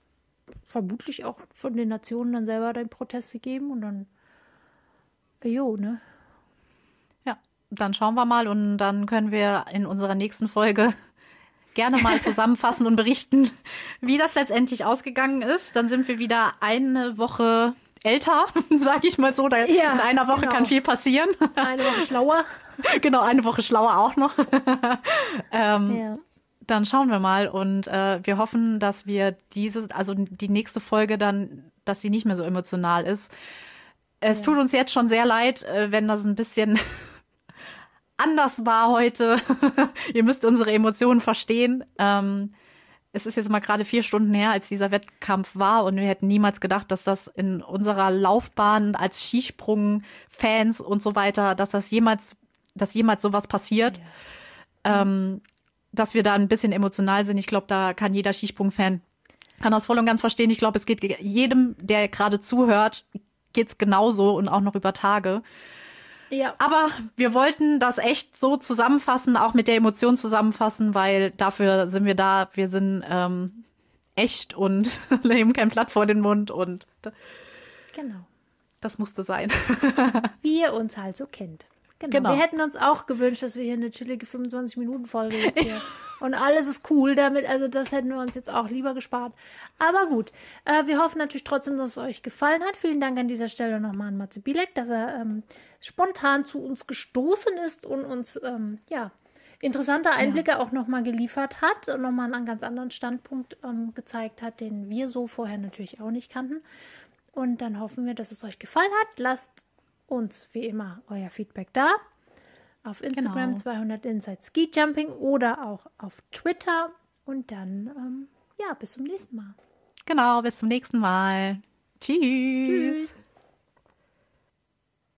vermutlich auch von den Nationen dann selber dann Proteste geben. Und dann, jo, ne? Dann schauen wir mal und dann können wir in unserer nächsten Folge gerne mal zusammenfassen und berichten, wie das letztendlich ausgegangen ist. Dann sind wir wieder eine Woche älter, sage ich mal so. Da ja, in einer Woche genau. kann viel passieren. Eine Woche schlauer. genau, eine Woche schlauer auch noch. ähm, ja. Dann schauen wir mal und äh, wir hoffen, dass wir dieses, also die nächste Folge dann, dass sie nicht mehr so emotional ist. Es ja. tut uns jetzt schon sehr leid, äh, wenn das ein bisschen anders war heute. Ihr müsst unsere Emotionen verstehen. Ähm, es ist jetzt mal gerade vier Stunden her, als dieser Wettkampf war und wir hätten niemals gedacht, dass das in unserer Laufbahn als Skisprung-Fans und so weiter, dass das jemals, dass jemals sowas passiert. Ja. Ähm, dass wir da ein bisschen emotional sind. Ich glaube, da kann jeder Skisprung-Fan kann das voll und ganz verstehen. Ich glaube, es geht jedem, der gerade zuhört, geht's genauso und auch noch über Tage. Ja. Aber wir wollten das echt so zusammenfassen, auch mit der Emotion zusammenfassen, weil dafür sind wir da. Wir sind ähm, echt und nehmen kein Blatt vor den Mund und genau. Das musste sein. Wie ihr uns halt so kennt. Genau. genau. Wir hätten uns auch gewünscht, dass wir hier eine chillige 25-Minuten-Folge jetzt hier. und alles ist cool damit. Also, das hätten wir uns jetzt auch lieber gespart. Aber gut. Äh, wir hoffen natürlich trotzdem, dass es euch gefallen hat. Vielen Dank an dieser Stelle nochmal an Matze Bielek, dass er ähm, spontan zu uns gestoßen ist und uns, ähm, ja, interessante Einblicke ja. auch nochmal geliefert hat und nochmal einen ganz anderen Standpunkt ähm, gezeigt hat, den wir so vorher natürlich auch nicht kannten. Und dann hoffen wir, dass es euch gefallen hat. Lasst uns wie immer euer Feedback da. Auf Instagram genau. 200 Inside Ski Jumping oder auch auf Twitter. Und dann, ähm, ja, bis zum nächsten Mal. Genau, bis zum nächsten Mal. Tschüss. Tschüss.